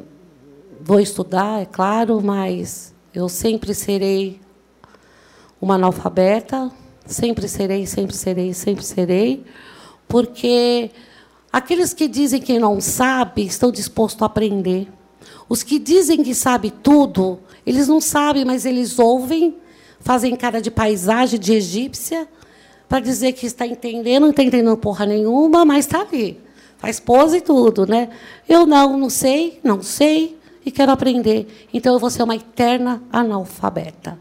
vou estudar, é claro, mas eu sempre serei uma analfabeta, sempre serei, sempre serei, sempre serei, porque Aqueles que dizem que não sabe estão dispostos a aprender. Os que dizem que sabe tudo, eles não sabem, mas eles ouvem, fazem cara de paisagem de egípcia, para dizer que está entendendo, não está entendendo porra nenhuma, mas está ali. Faz pose e tudo, né? Eu não, não sei, não sei e quero aprender. Então eu vou ser uma eterna analfabeta.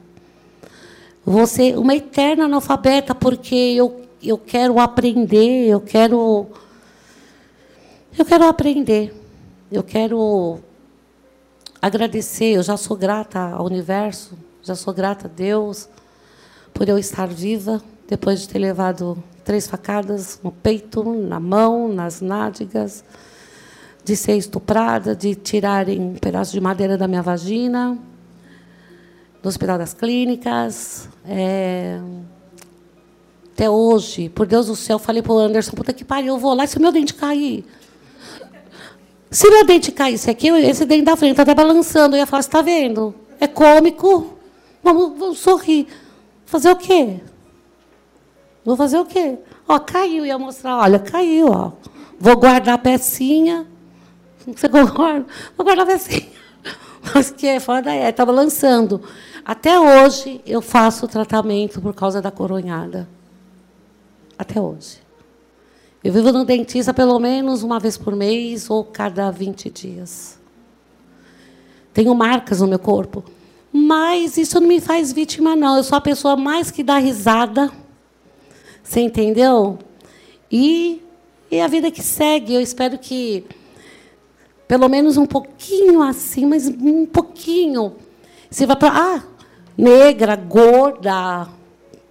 Vou ser uma eterna analfabeta porque eu, eu quero aprender, eu quero eu quero aprender. Eu quero agradecer. Eu já sou grata ao universo, já sou grata a Deus por eu estar viva depois de ter levado três facadas no peito, na mão, nas nádegas, de ser estuprada, de tirarem um pedaço de madeira da minha vagina, no Hospital das Clínicas. É... Até hoje, por Deus do céu, falei para o Anderson, puta que pariu, eu vou lá, se o meu dente cair, se meu dente caísse aqui, esse dente da frente está até balançando, eu ia falar, você está vendo? É cômico. Vamos, vamos sorrir. Fazer o quê? Vou fazer o quê? Ó, caiu, ia mostrar, olha, caiu, ó. Vou guardar a pecinha. Você concorda? Vou guardar a pecinha. Mas que é foda é, está balançando. Até hoje eu faço tratamento por causa da coronhada. Até hoje. Eu vivo no dentista pelo menos uma vez por mês ou cada 20 dias. Tenho marcas no meu corpo. Mas isso não me faz vítima, não. Eu sou a pessoa mais que dá risada. Você entendeu? E, e a vida que segue. Eu espero que, pelo menos um pouquinho assim, mas um pouquinho. Você vai para. Ah, negra, gorda,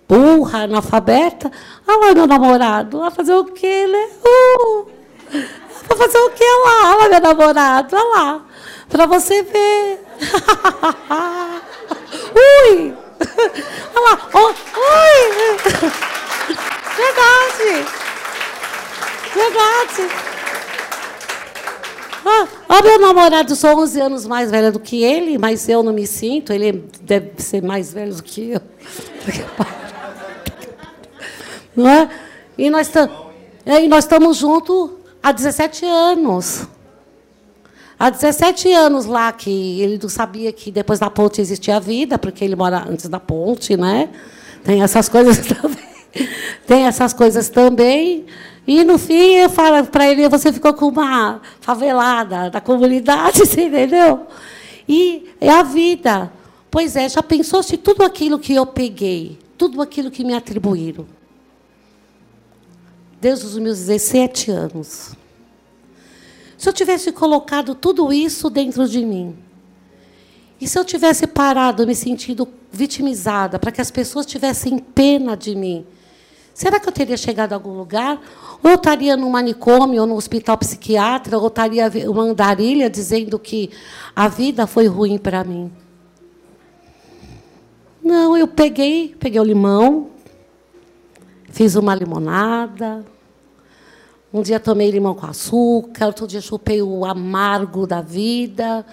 burra, analfabeta. Lá meu namorado. Vai fazer o quê, né? Uh! Vai fazer o quê? Lá, olha meu namorado. Olha lá. Para você ver. Ui! Olha lá. Oh, ui! Verdade. Verdade. Ah, meu namorado, sou 11 anos mais velha do que ele, mas eu não me sinto. Ele deve ser mais velho do que eu. Não é? E nós, é, e nós estamos juntos há 17 anos. Há 17 anos lá que ele não sabia que depois da ponte existia vida, porque ele mora antes da ponte, né? Tem essas coisas também. Tem essas coisas também. E, no fim, eu falo para ele, você ficou com uma favelada da comunidade, entendeu? E é a vida. Pois é, já pensou se tudo aquilo que eu peguei, tudo aquilo que me atribuíram, desde os meus 17 anos, se eu tivesse colocado tudo isso dentro de mim, e se eu tivesse parado me sentindo vitimizada, para que as pessoas tivessem pena de mim, será que eu teria chegado a algum lugar? Ou eu estaria no manicômio, ou no hospital psiquiátrico, ou estaria uma andarilha dizendo que a vida foi ruim para mim. Não, eu peguei, peguei o limão, fiz uma limonada. Um dia tomei limão com açúcar, outro dia chupei o amargo da vida.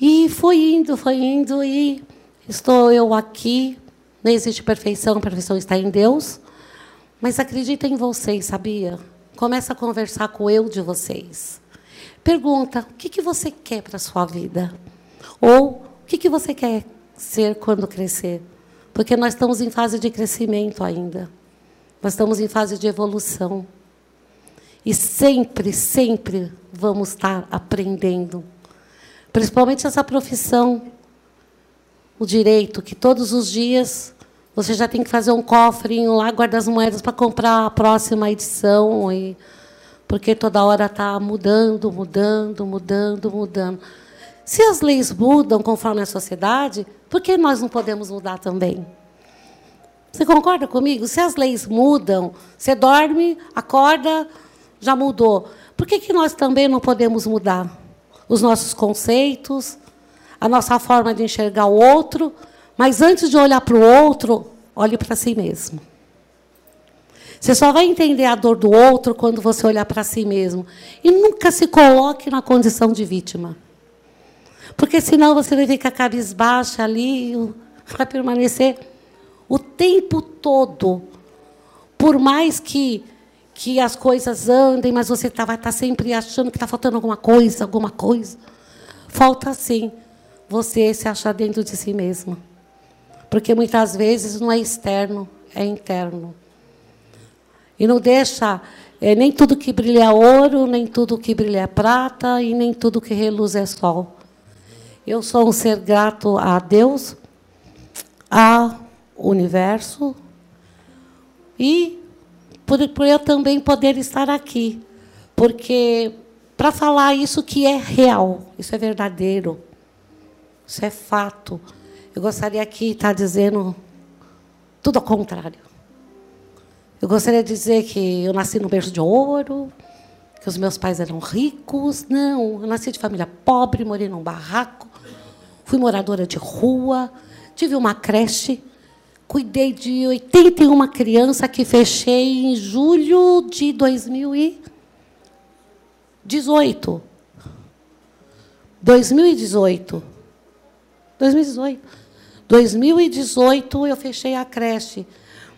E foi indo, foi indo, e estou eu aqui. Não existe perfeição, a perfeição está em Deus. Mas acredita em vocês, sabia? Começa a conversar com eu de vocês. Pergunta: o que, que você quer para a sua vida? Ou o que, que você quer ser quando crescer? Porque nós estamos em fase de crescimento ainda. Nós estamos em fase de evolução. E sempre, sempre vamos estar aprendendo. Principalmente essa profissão, o direito, que todos os dias você já tem que fazer um cofrinho lá, guardar as moedas para comprar a próxima edição. E, porque toda hora está mudando, mudando, mudando, mudando. Se as leis mudam conforme a sociedade, por que nós não podemos mudar também? Você concorda comigo? Se as leis mudam, você dorme, acorda, já mudou. Por que, que nós também não podemos mudar? Os nossos conceitos, a nossa forma de enxergar o outro, mas antes de olhar para o outro, olhe para si mesmo. Você só vai entender a dor do outro quando você olhar para si mesmo. E nunca se coloque na condição de vítima. Porque senão você vai ficar cabisbaixa ali, vai permanecer o tempo todo. Por mais que, que as coisas andem, mas você tá, vai estar tá sempre achando que está faltando alguma coisa, alguma coisa. Falta sim você se achar dentro de si mesmo. Porque muitas vezes não é externo, é interno. E não deixa, é, nem tudo que brilha é ouro, nem tudo que brilha é prata, e nem tudo que reluz é sol. Eu sou um ser grato a Deus, ao universo, e por, por eu também poder estar aqui. Porque para falar isso que é real, isso é verdadeiro, isso é fato. Eu gostaria aqui estar dizendo tudo ao contrário. Eu gostaria de dizer que eu nasci no berço de ouro, que os meus pais eram ricos. Não, eu nasci de família pobre, morei num barraco, fui moradora de rua, tive uma creche, cuidei de 81 crianças que fechei em julho de 2018. 2018. 2018. 2018 eu fechei a creche,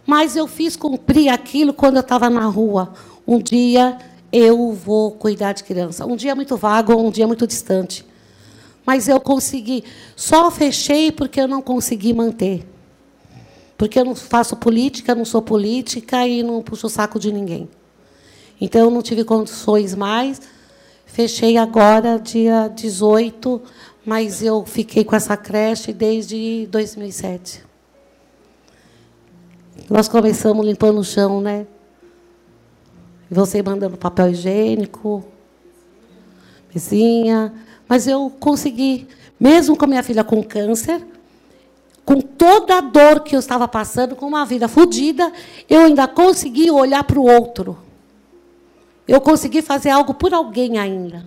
mas eu fiz cumprir aquilo quando eu estava na rua. Um dia eu vou cuidar de criança. Um dia muito vago, um dia muito distante. Mas eu consegui. Só fechei porque eu não consegui manter. Porque eu não faço política, não sou política e não puxo o saco de ninguém. Então, eu não tive condições mais. Fechei agora, dia 18, mas eu fiquei com essa creche desde 2007. Nós começamos limpando o chão, né? Você mandando papel higiênico, mesinha. Mas eu consegui, mesmo com minha filha com câncer, com toda a dor que eu estava passando, com uma vida fodida, eu ainda consegui olhar para o outro. Eu consegui fazer algo por alguém ainda.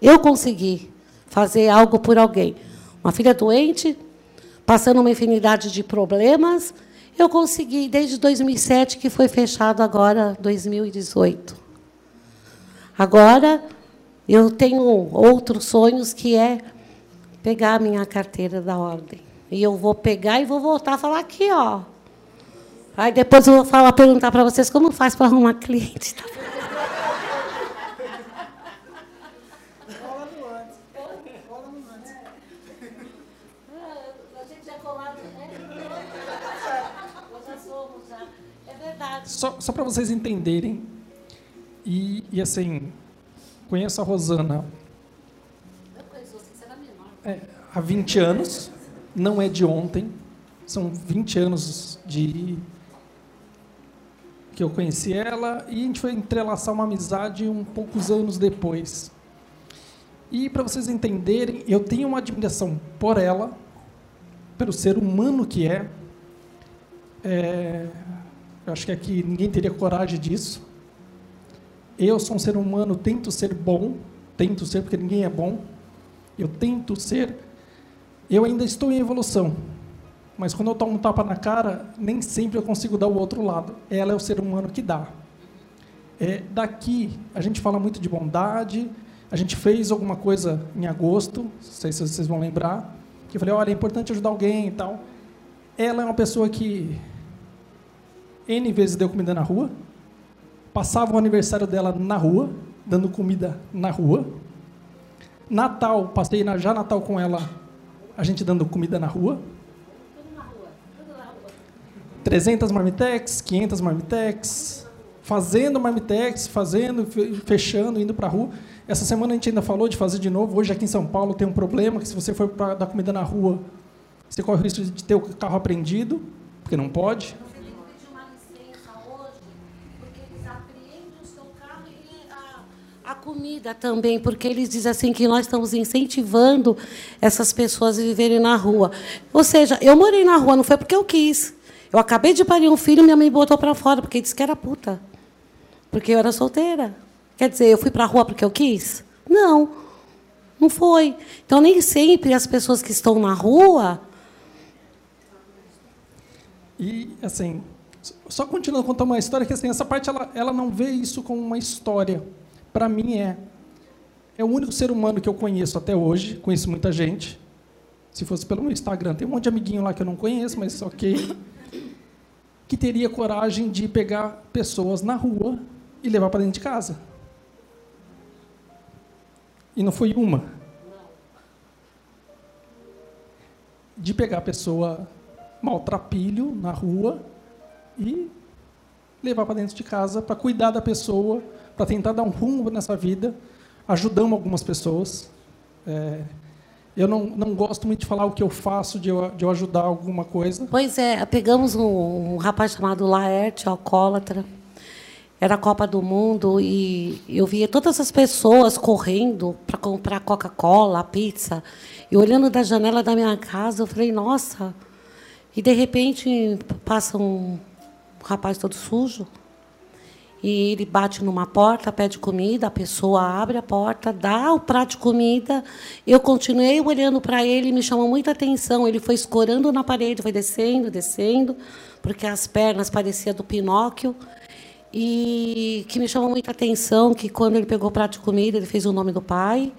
Eu consegui fazer algo por alguém. Uma filha doente, passando uma infinidade de problemas, eu consegui desde 2007, que foi fechado agora 2018. Agora eu tenho outros sonhos que é pegar a minha carteira da ordem. E eu vou pegar e vou voltar a falar aqui, ó. Aí depois eu vou falar, perguntar para vocês como faz para arrumar cliente. Tá? Só, só para vocês entenderem, e, e assim, conheço a Rosana é, há 20 anos, não é de ontem, são 20 anos de que eu conheci ela e a gente foi entrelaçar uma amizade um poucos anos depois. E para vocês entenderem, eu tenho uma admiração por ela, pelo ser humano que é. é eu acho que aqui ninguém teria coragem disso. Eu sou um ser humano, tento ser bom, tento ser porque ninguém é bom. Eu tento ser. Eu ainda estou em evolução. Mas quando eu tomo um tapa na cara, nem sempre eu consigo dar o outro lado. Ela é o ser humano que dá. É, daqui, a gente fala muito de bondade. A gente fez alguma coisa em agosto, não sei se vocês vão lembrar, que eu falei, olha, é importante ajudar alguém e tal. Ela é uma pessoa que N vezes deu comida na rua, passava o aniversário dela na rua, dando comida na rua. Natal, passei já Natal com ela, a gente dando comida na rua. 300 marmitex, 500 marmitex, fazendo marmitex, fazendo, fechando, indo para a rua. Essa semana a gente ainda falou de fazer de novo. Hoje aqui em São Paulo tem um problema que se você for para dar comida na rua, você corre o risco de ter o carro apreendido, porque não pode. A comida também, porque eles dizem assim que nós estamos incentivando essas pessoas a viverem na rua. Ou seja, eu morei na rua, não foi porque eu quis. Eu acabei de parir um filho, minha mãe botou para fora, porque disse que era puta. Porque eu era solteira. Quer dizer, eu fui para a rua porque eu quis? Não, não foi. Então, nem sempre as pessoas que estão na rua. E, assim, só continuando a contar uma história, que assim, essa parte ela, ela não vê isso como uma história para mim é. É o único ser humano que eu conheço até hoje, conheço muita gente. Se fosse pelo meu Instagram, tem um monte de amiguinho lá que eu não conheço, mas ok. Que teria coragem de pegar pessoas na rua e levar para dentro de casa. E não foi uma. De pegar a pessoa maltrapilho na rua e levar para dentro de casa para cuidar da pessoa para tentar dar um rumo nessa vida. Ajudamos algumas pessoas. É, eu não, não gosto muito de falar o que eu faço, de eu, de eu ajudar alguma coisa. Pois é, pegamos um, um rapaz chamado Laerte, alcoólatra. Era a Copa do Mundo e eu via todas as pessoas correndo para comprar Coca-Cola, pizza. E olhando da janela da minha casa, eu falei, nossa. E, de repente, passa um rapaz todo sujo, e ele bate numa porta, pede comida, a pessoa abre a porta, dá o prato de comida. Eu continuei olhando para ele, me chamou muita atenção. Ele foi escorando na parede, foi descendo, descendo, porque as pernas pareciam do Pinóquio. E que me chamou muita atenção que quando ele pegou o prato de comida, ele fez o nome do pai.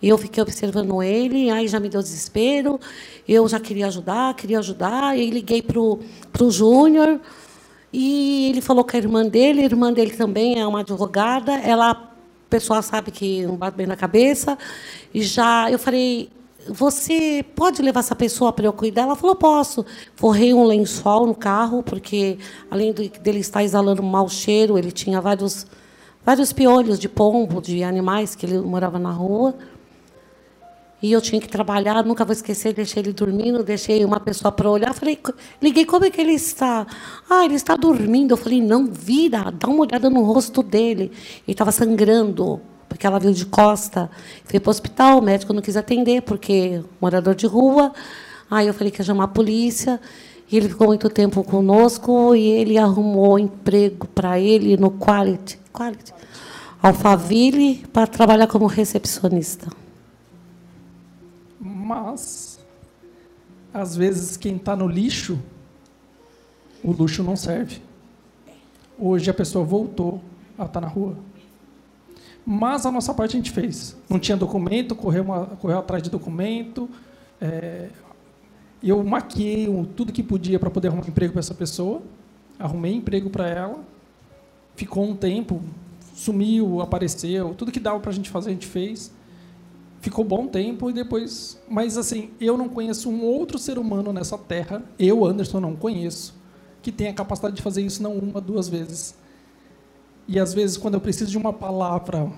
E eu fiquei observando ele, aí já me deu desespero. Eu já queria ajudar, queria ajudar. E liguei para o Júnior. E ele falou que a irmã dele, a irmã dele também é uma advogada, ela, o pessoal sabe que não bate bem na cabeça. E já eu falei, você pode levar essa pessoa para eu cuidar? Ela falou, posso. Forrei um lençol no carro, porque além dele estar exalando um mau cheiro, ele tinha vários, vários piolhos de pombo, de animais, que ele morava na rua. E eu tinha que trabalhar, nunca vou esquecer, deixei ele dormindo, deixei uma pessoa para olhar. Falei, liguei, como é que ele está? Ah, ele está dormindo. Eu falei, não, vira, dá uma olhada no rosto dele. Ele estava sangrando, porque ela viu de costa. Fui para o hospital, o médico não quis atender, porque morador de rua. Aí eu falei que ia chamar a polícia. E ele ficou muito tempo conosco e ele arrumou emprego para ele no Quality, Quality Alphaville para trabalhar como recepcionista. Mas, às vezes, quem está no lixo, o luxo não serve. Hoje a pessoa voltou a estar tá na rua. Mas a nossa parte a gente fez. Não tinha documento, correu, uma, correu atrás de documento. É, eu maquiei tudo que podia para poder arrumar emprego para essa pessoa. Arrumei emprego para ela. Ficou um tempo, sumiu, apareceu. Tudo que dava para a gente fazer, a gente fez. Ficou bom tempo e depois. Mas, assim, eu não conheço um outro ser humano nessa terra, eu, Anderson, não conheço, que tenha a capacidade de fazer isso não uma, duas vezes. E às vezes, quando eu preciso de uma palavra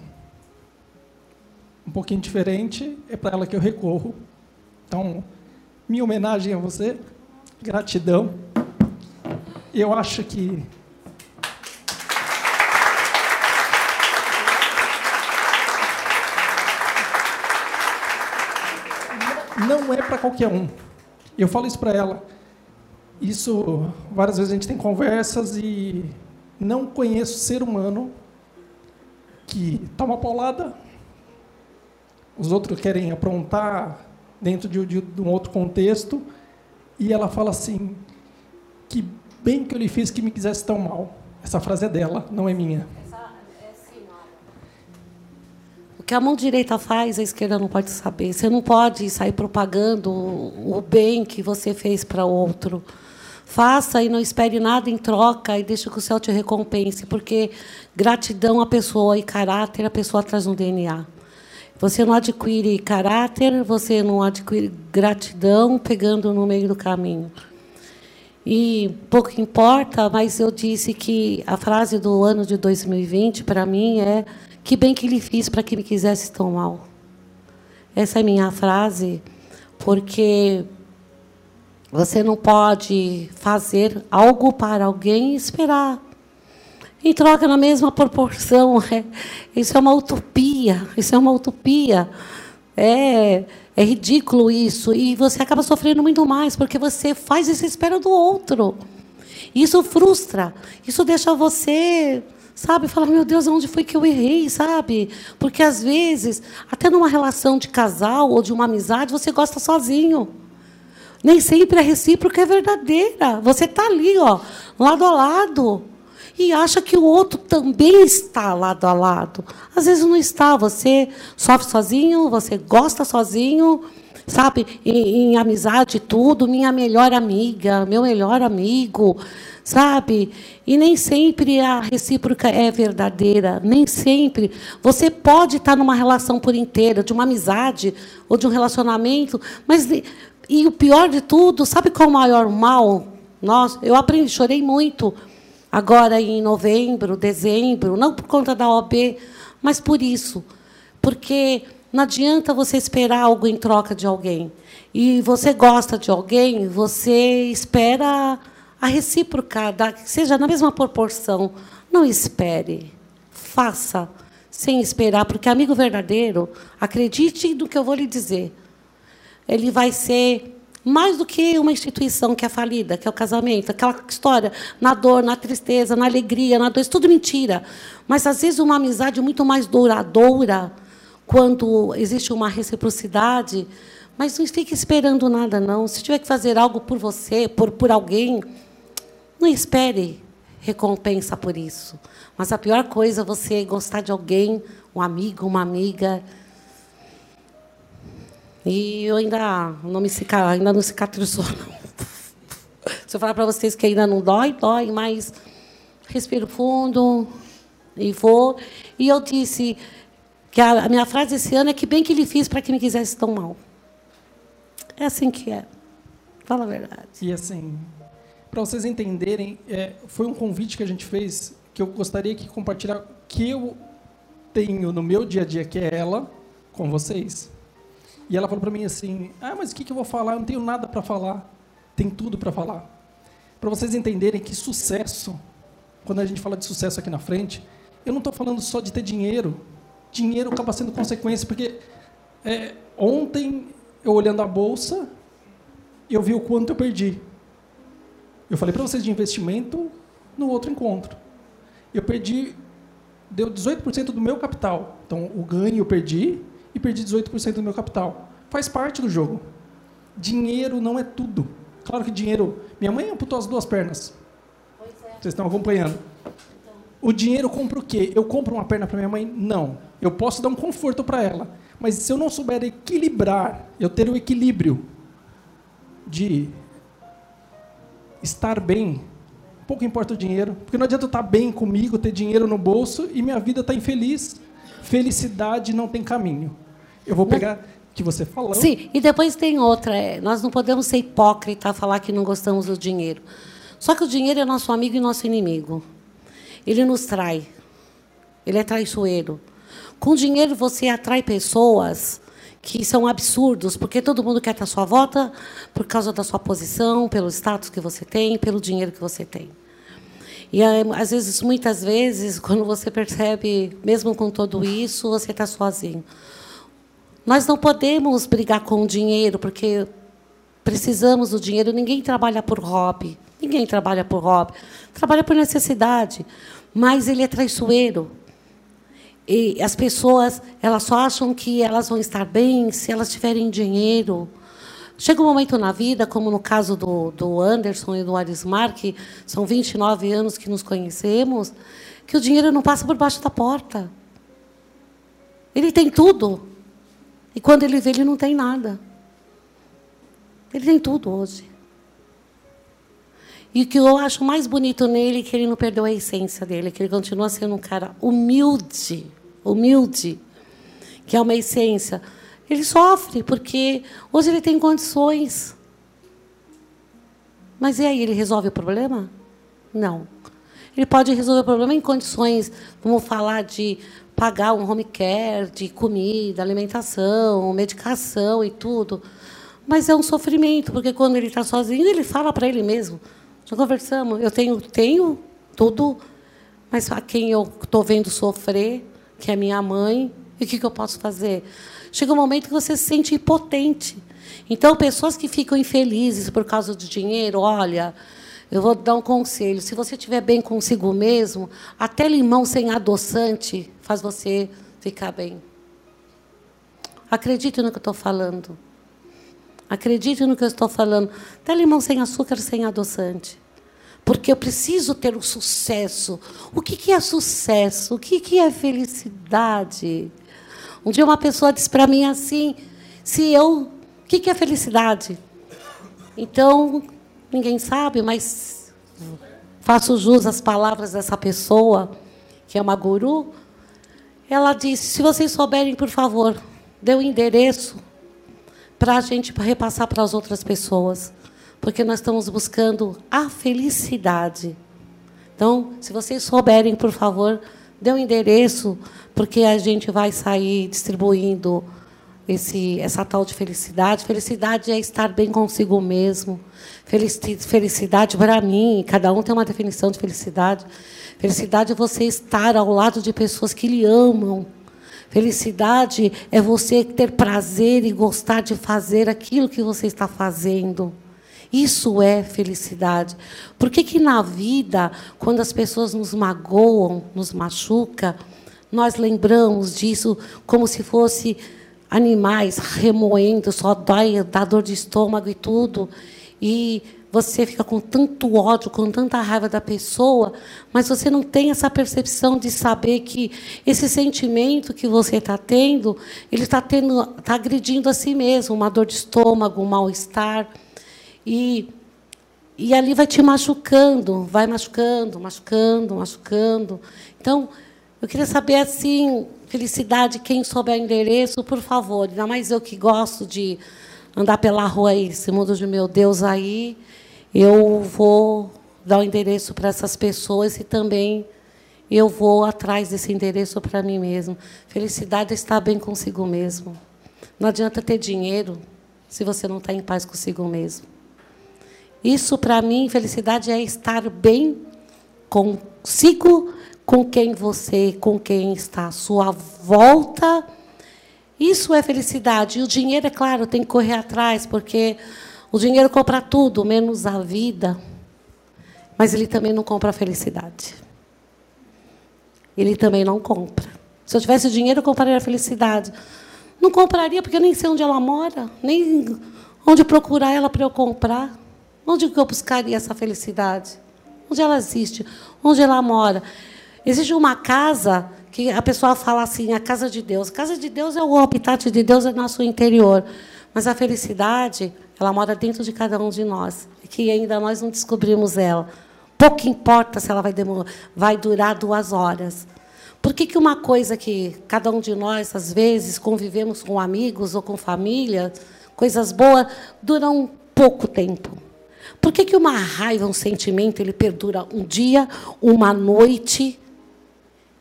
um pouquinho diferente, é para ela que eu recorro. Então, minha homenagem a você, gratidão. Eu acho que não é para qualquer um. Eu falo isso para ela. Isso várias vezes a gente tem conversas e não conheço ser humano que toma paulada, os outros querem aprontar dentro de, de, de, um outro contexto, e ela fala assim: que bem que eu lhe fiz que me quisesse tão mal. Essa frase é dela, não é minha. O que a mão direita faz, a esquerda não pode saber. Você não pode sair propagando o bem que você fez para outro. Faça e não espere nada em troca e deixe que o céu te recompense, porque gratidão a pessoa e caráter a pessoa traz no DNA. Você não adquire caráter, você não adquire gratidão pegando no meio do caminho. E pouco importa, mas eu disse que a frase do ano de 2020 para mim é que bem que lhe fiz para que me quisesse tão mal. Essa é minha frase, porque você não pode fazer algo para alguém e esperar. Em troca na mesma proporção. É, isso é uma utopia. Isso é uma utopia. É, é ridículo isso. E você acaba sofrendo muito mais, porque você faz e espera do outro. Isso frustra. Isso deixa você sabe? Fala, meu Deus, onde foi que eu errei, sabe? Porque às vezes, até numa relação de casal ou de uma amizade, você gosta sozinho. Nem sempre a recíproca é verdadeira. Você está ali, ó, lado a lado. E acha que o outro também está lado a lado. Às vezes não está. Você sofre sozinho, você gosta sozinho, sabe? Em, em amizade, tudo. Minha melhor amiga, meu melhor amigo, sabe? E nem sempre a recíproca é verdadeira. Nem sempre. Você pode estar numa relação por inteira, de uma amizade ou de um relacionamento, mas e o pior de tudo, sabe qual é o maior mal? Nossa, eu aprendi, chorei muito agora em novembro, dezembro, não por conta da OB, mas por isso. Porque não adianta você esperar algo em troca de alguém. E você gosta de alguém, você espera a recíproca, seja na mesma proporção. Não espere. Faça sem esperar, porque amigo verdadeiro, acredite no que eu vou lhe dizer ele vai ser mais do que uma instituição que é falida, que é o casamento, aquela história na dor, na tristeza, na alegria, na dor, isso tudo mentira. Mas às vezes uma amizade muito mais duradoura quando existe uma reciprocidade. Mas não fique esperando nada, não. Se tiver que fazer algo por você, por, por alguém, não espere recompensa por isso. Mas a pior coisa é você gostar de alguém, um amigo, uma amiga, e eu ainda não me ainda não cicatrizou. Não. Se eu falar para vocês que ainda não dói, dói, mas respiro fundo e vou. E eu disse que a, minha frase esse ano é que bem que ele fiz para que me quisesse tão mal. É assim que é. Fala a verdade. E assim, para vocês entenderem, é, foi um convite que a gente fez que eu gostaria que compartilhar que eu tenho no meu dia a dia, que é ela, com vocês. E ela falou para mim assim: Ah, mas o que, que eu vou falar? Eu não tenho nada para falar. Tem tudo para falar. Para vocês entenderem que sucesso, quando a gente fala de sucesso aqui na frente, eu não estou falando só de ter dinheiro. Dinheiro acaba sendo consequência, porque é, ontem, eu olhando a bolsa, eu vi o quanto eu perdi. Eu falei para vocês de investimento no outro encontro. Eu perdi, deu 18% do meu capital. Então, o ganho eu perdi e perdi 18% do meu capital. Faz parte do jogo. Dinheiro não é tudo. Claro que dinheiro. Minha mãe amputou as duas pernas. Vocês estão acompanhando. O dinheiro compra o quê? Eu compro uma perna para minha mãe? Não. Eu posso dar um conforto para ela. Mas se eu não souber equilibrar, eu ter o equilíbrio de estar bem, pouco importa o dinheiro, porque não adianta eu estar bem comigo, ter dinheiro no bolso e minha vida estar tá infeliz. Felicidade não tem caminho. Eu vou pegar que você falou. Sim, e depois tem outra. É, nós não podemos ser hipócrita falar que não gostamos do dinheiro. Só que o dinheiro é nosso amigo e nosso inimigo. Ele nos trai. Ele é traiçoeiro. Com dinheiro você atrai pessoas que são absurdos, porque todo mundo quer estar à sua volta por causa da sua posição, pelo status que você tem, pelo dinheiro que você tem. E às vezes, muitas vezes, quando você percebe, mesmo com tudo isso, você está sozinho. Nós não podemos brigar com o dinheiro, porque precisamos do dinheiro. Ninguém trabalha por hobby. Ninguém trabalha por hobby. Trabalha por necessidade. Mas ele é traiçoeiro. E as pessoas elas só acham que elas vão estar bem se elas tiverem dinheiro. Chega um momento na vida, como no caso do, do Anderson e do Arismar, que são 29 anos que nos conhecemos, que o dinheiro não passa por baixo da porta. Ele tem tudo. E quando ele vê, ele não tem nada. Ele tem tudo hoje. E o que eu acho mais bonito nele é que ele não perdeu a essência dele, que ele continua sendo um cara humilde humilde, que é uma essência, ele sofre porque hoje ele tem condições. Mas e aí, ele resolve o problema? Não. Ele pode resolver o problema em condições, vamos falar de pagar um home care, de comida, alimentação, medicação e tudo. Mas é um sofrimento, porque quando ele está sozinho, ele fala para ele mesmo. Já conversamos, eu tenho, tenho tudo, mas a quem eu estou vendo sofrer que é minha mãe, e o que, que eu posso fazer? Chega um momento que você se sente impotente. Então, pessoas que ficam infelizes por causa do dinheiro, olha, eu vou dar um conselho. Se você estiver bem consigo mesmo, até limão sem adoçante faz você ficar bem. Acredite no que eu estou falando. Acredite no que eu estou falando. Até limão sem açúcar, sem adoçante porque eu preciso ter o um sucesso. O que, que é sucesso? O que, que é felicidade? Um dia uma pessoa disse para mim assim: se eu. O que, que é felicidade? Então, ninguém sabe, mas faço jus às palavras dessa pessoa, que é uma guru. Ela disse: se vocês souberem, por favor, dê o um endereço para a gente repassar para as outras pessoas porque nós estamos buscando a felicidade. Então, se vocês souberem, por favor, dê um endereço, porque a gente vai sair distribuindo esse, essa tal de felicidade. Felicidade é estar bem consigo mesmo. Felicidade, para mim, cada um tem uma definição de felicidade. Felicidade é você estar ao lado de pessoas que lhe amam. Felicidade é você ter prazer e gostar de fazer aquilo que você está fazendo. Isso é felicidade. Por que, que na vida, quando as pessoas nos magoam, nos machucam, nós lembramos disso como se fosse animais remoendo, só dói, dá dor de estômago e tudo. E você fica com tanto ódio, com tanta raiva da pessoa, mas você não tem essa percepção de saber que esse sentimento que você está tendo, ele está tendo, está agredindo a si mesmo, uma dor de estômago, um mal-estar. E, e ali vai te machucando, vai machucando, machucando, machucando. Então, eu queria saber assim, felicidade, quem souber o endereço, por favor. Ainda mais eu que gosto de andar pela rua aí, esse mundo de meu Deus aí, eu vou dar o endereço para essas pessoas e também eu vou atrás desse endereço para mim mesmo. Felicidade é estar bem consigo mesmo. Não adianta ter dinheiro se você não está em paz consigo mesmo. Isso, para mim, felicidade é estar bem consigo, com quem você, com quem está à sua volta. Isso é felicidade. E o dinheiro, é claro, tem que correr atrás, porque O dinheiro compra tudo, menos a vida. Mas ele também não compra a felicidade. Ele também não compra. Se eu tivesse dinheiro, eu compraria a felicidade. Não compraria, porque eu nem sei onde ela mora, nem onde procurar ela para eu comprar. Onde eu buscaria essa felicidade? Onde ela existe? Onde ela mora? Existe uma casa que a pessoa fala assim, a casa de Deus. A casa de Deus é o habitat de Deus, é nosso interior. Mas a felicidade, ela mora dentro de cada um de nós. E que ainda nós não descobrimos ela. Pouco importa se ela vai, demorar, vai durar duas horas. Por que, que uma coisa que cada um de nós, às vezes, convivemos com amigos ou com família, coisas boas, duram pouco tempo? Por que, que uma raiva, um sentimento, ele perdura um dia, uma noite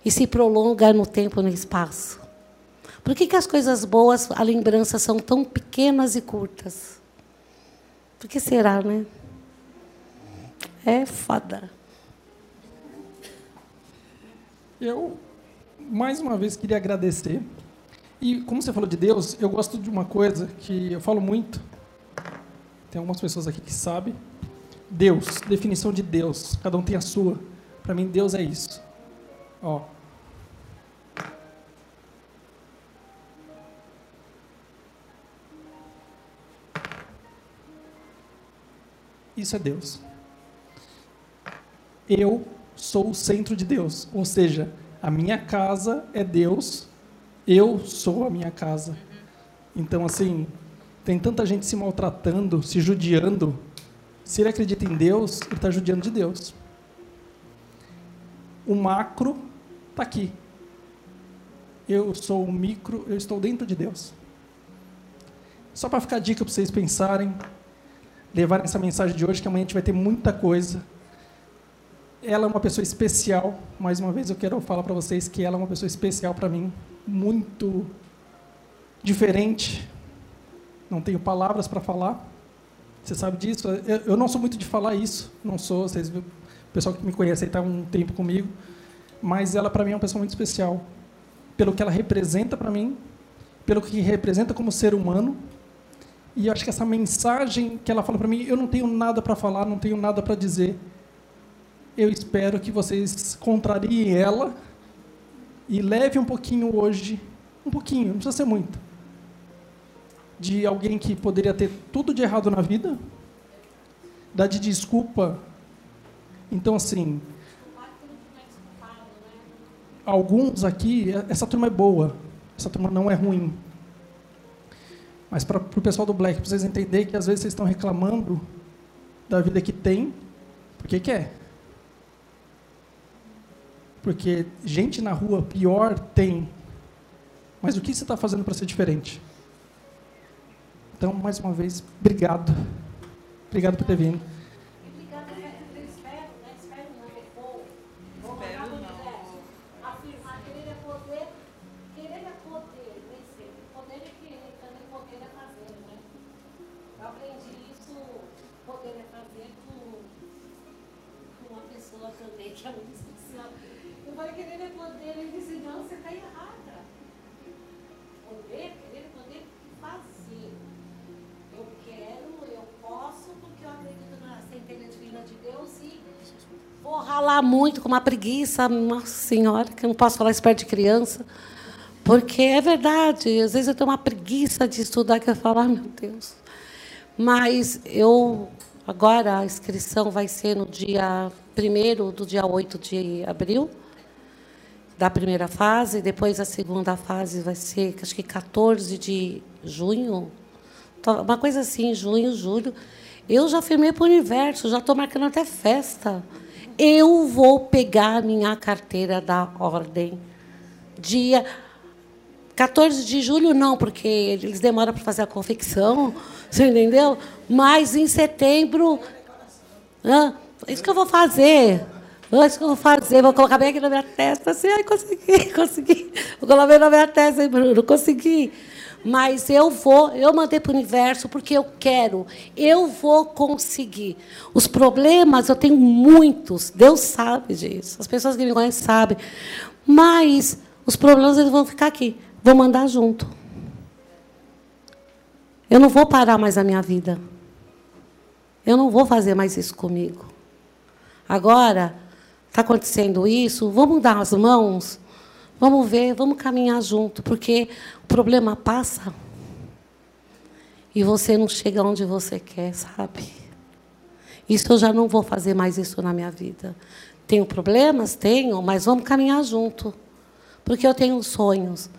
e se prolonga no tempo e no espaço? Por que, que as coisas boas, a lembrança, são tão pequenas e curtas? Por que será, né? É foda. Eu, mais uma vez, queria agradecer. E, como você falou de Deus, eu gosto de uma coisa que eu falo muito. Tem algumas pessoas aqui que sabem. Deus, definição de Deus. Cada um tem a sua. Para mim, Deus é isso. Ó. Isso é Deus. Eu sou o centro de Deus. Ou seja, a minha casa é Deus, eu sou a minha casa. Então, assim, tem tanta gente se maltratando, se judiando. Se ele acredita em Deus, ele está judiando de Deus. O macro está aqui. Eu sou o micro, eu estou dentro de Deus. Só para ficar dica para vocês pensarem, levarem essa mensagem de hoje, que amanhã a gente vai ter muita coisa. Ela é uma pessoa especial. Mais uma vez eu quero falar para vocês que ela é uma pessoa especial para mim, muito diferente. Não tenho palavras para falar. Você sabe disso? Eu não sou muito de falar isso. Não sou. Vocês, o pessoal que me conhece está um tempo comigo. Mas ela para mim é uma pessoa muito especial, pelo que ela representa para mim, pelo que representa como ser humano e acho que essa mensagem que ela fala para mim, eu não tenho nada para falar, não tenho nada para dizer. Eu espero que vocês contrariem ela e leve um pouquinho hoje, um pouquinho, não precisa ser muito, de alguém que poderia ter tudo de errado na vida, dar de desculpa. Então, assim, alguns aqui, essa turma é boa, essa turma não é ruim. Mas para o pessoal do Black, para vocês entenderem que às vezes vocês estão reclamando da vida que tem, porque quer. Porque gente na rua pior tem. Mas o que você está fazendo para ser diferente? Então, mais uma vez, obrigado. Obrigado por ter vindo. Falar muito, com uma preguiça, nossa senhora, que eu não posso falar isso perto de criança. Porque é verdade, às vezes eu tenho uma preguiça de estudar que eu falo, ah, meu Deus. Mas eu agora a inscrição vai ser no dia 1 do dia 8 de abril, da primeira fase, depois a segunda fase vai ser, acho que 14 de junho, uma coisa assim, junho, julho. Eu já firmei para o universo, já estou marcando até festa eu vou pegar minha carteira da ordem. Dia 14 de julho, não, porque eles demoram para fazer a confecção, você entendeu? Mas em setembro. Ah, isso que eu vou fazer. Isso que eu vou fazer. Vou colocar bem aqui na minha testa. Assim, ai, consegui, consegui. Vou colocar bem na minha testa, hein, Bruno? Consegui mas eu vou, eu mandei para o universo porque eu quero, eu vou conseguir. Os problemas eu tenho muitos, Deus sabe disso, as pessoas que me conhecem sabem, mas os problemas eles vão ficar aqui, vou mandar junto. Eu não vou parar mais a minha vida. Eu não vou fazer mais isso comigo. Agora, está acontecendo isso, vamos dar as mãos, vamos ver, vamos caminhar junto, porque o problema passa e você não chega onde você quer, sabe? Isso eu já não vou fazer mais isso na minha vida. Tenho problemas? Tenho, mas vamos caminhar junto. Porque eu tenho sonhos.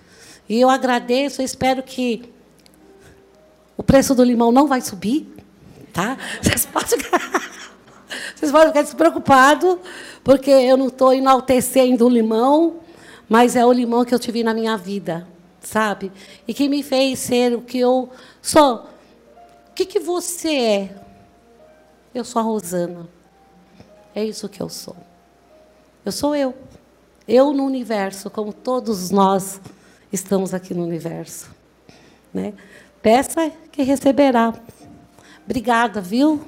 E eu agradeço, eu espero que o preço do limão não vai subir, tá? Vocês podem vocês podem ficar despreocupados, porque eu não estou enaltecendo o limão, mas é o limão que eu tive na minha vida, sabe? E que me fez ser o que eu sou. O que, que você é? Eu sou a Rosana. É isso que eu sou. Eu sou eu. Eu no universo, como todos nós estamos aqui no universo. Né? Peça que receberá. Obrigada, viu?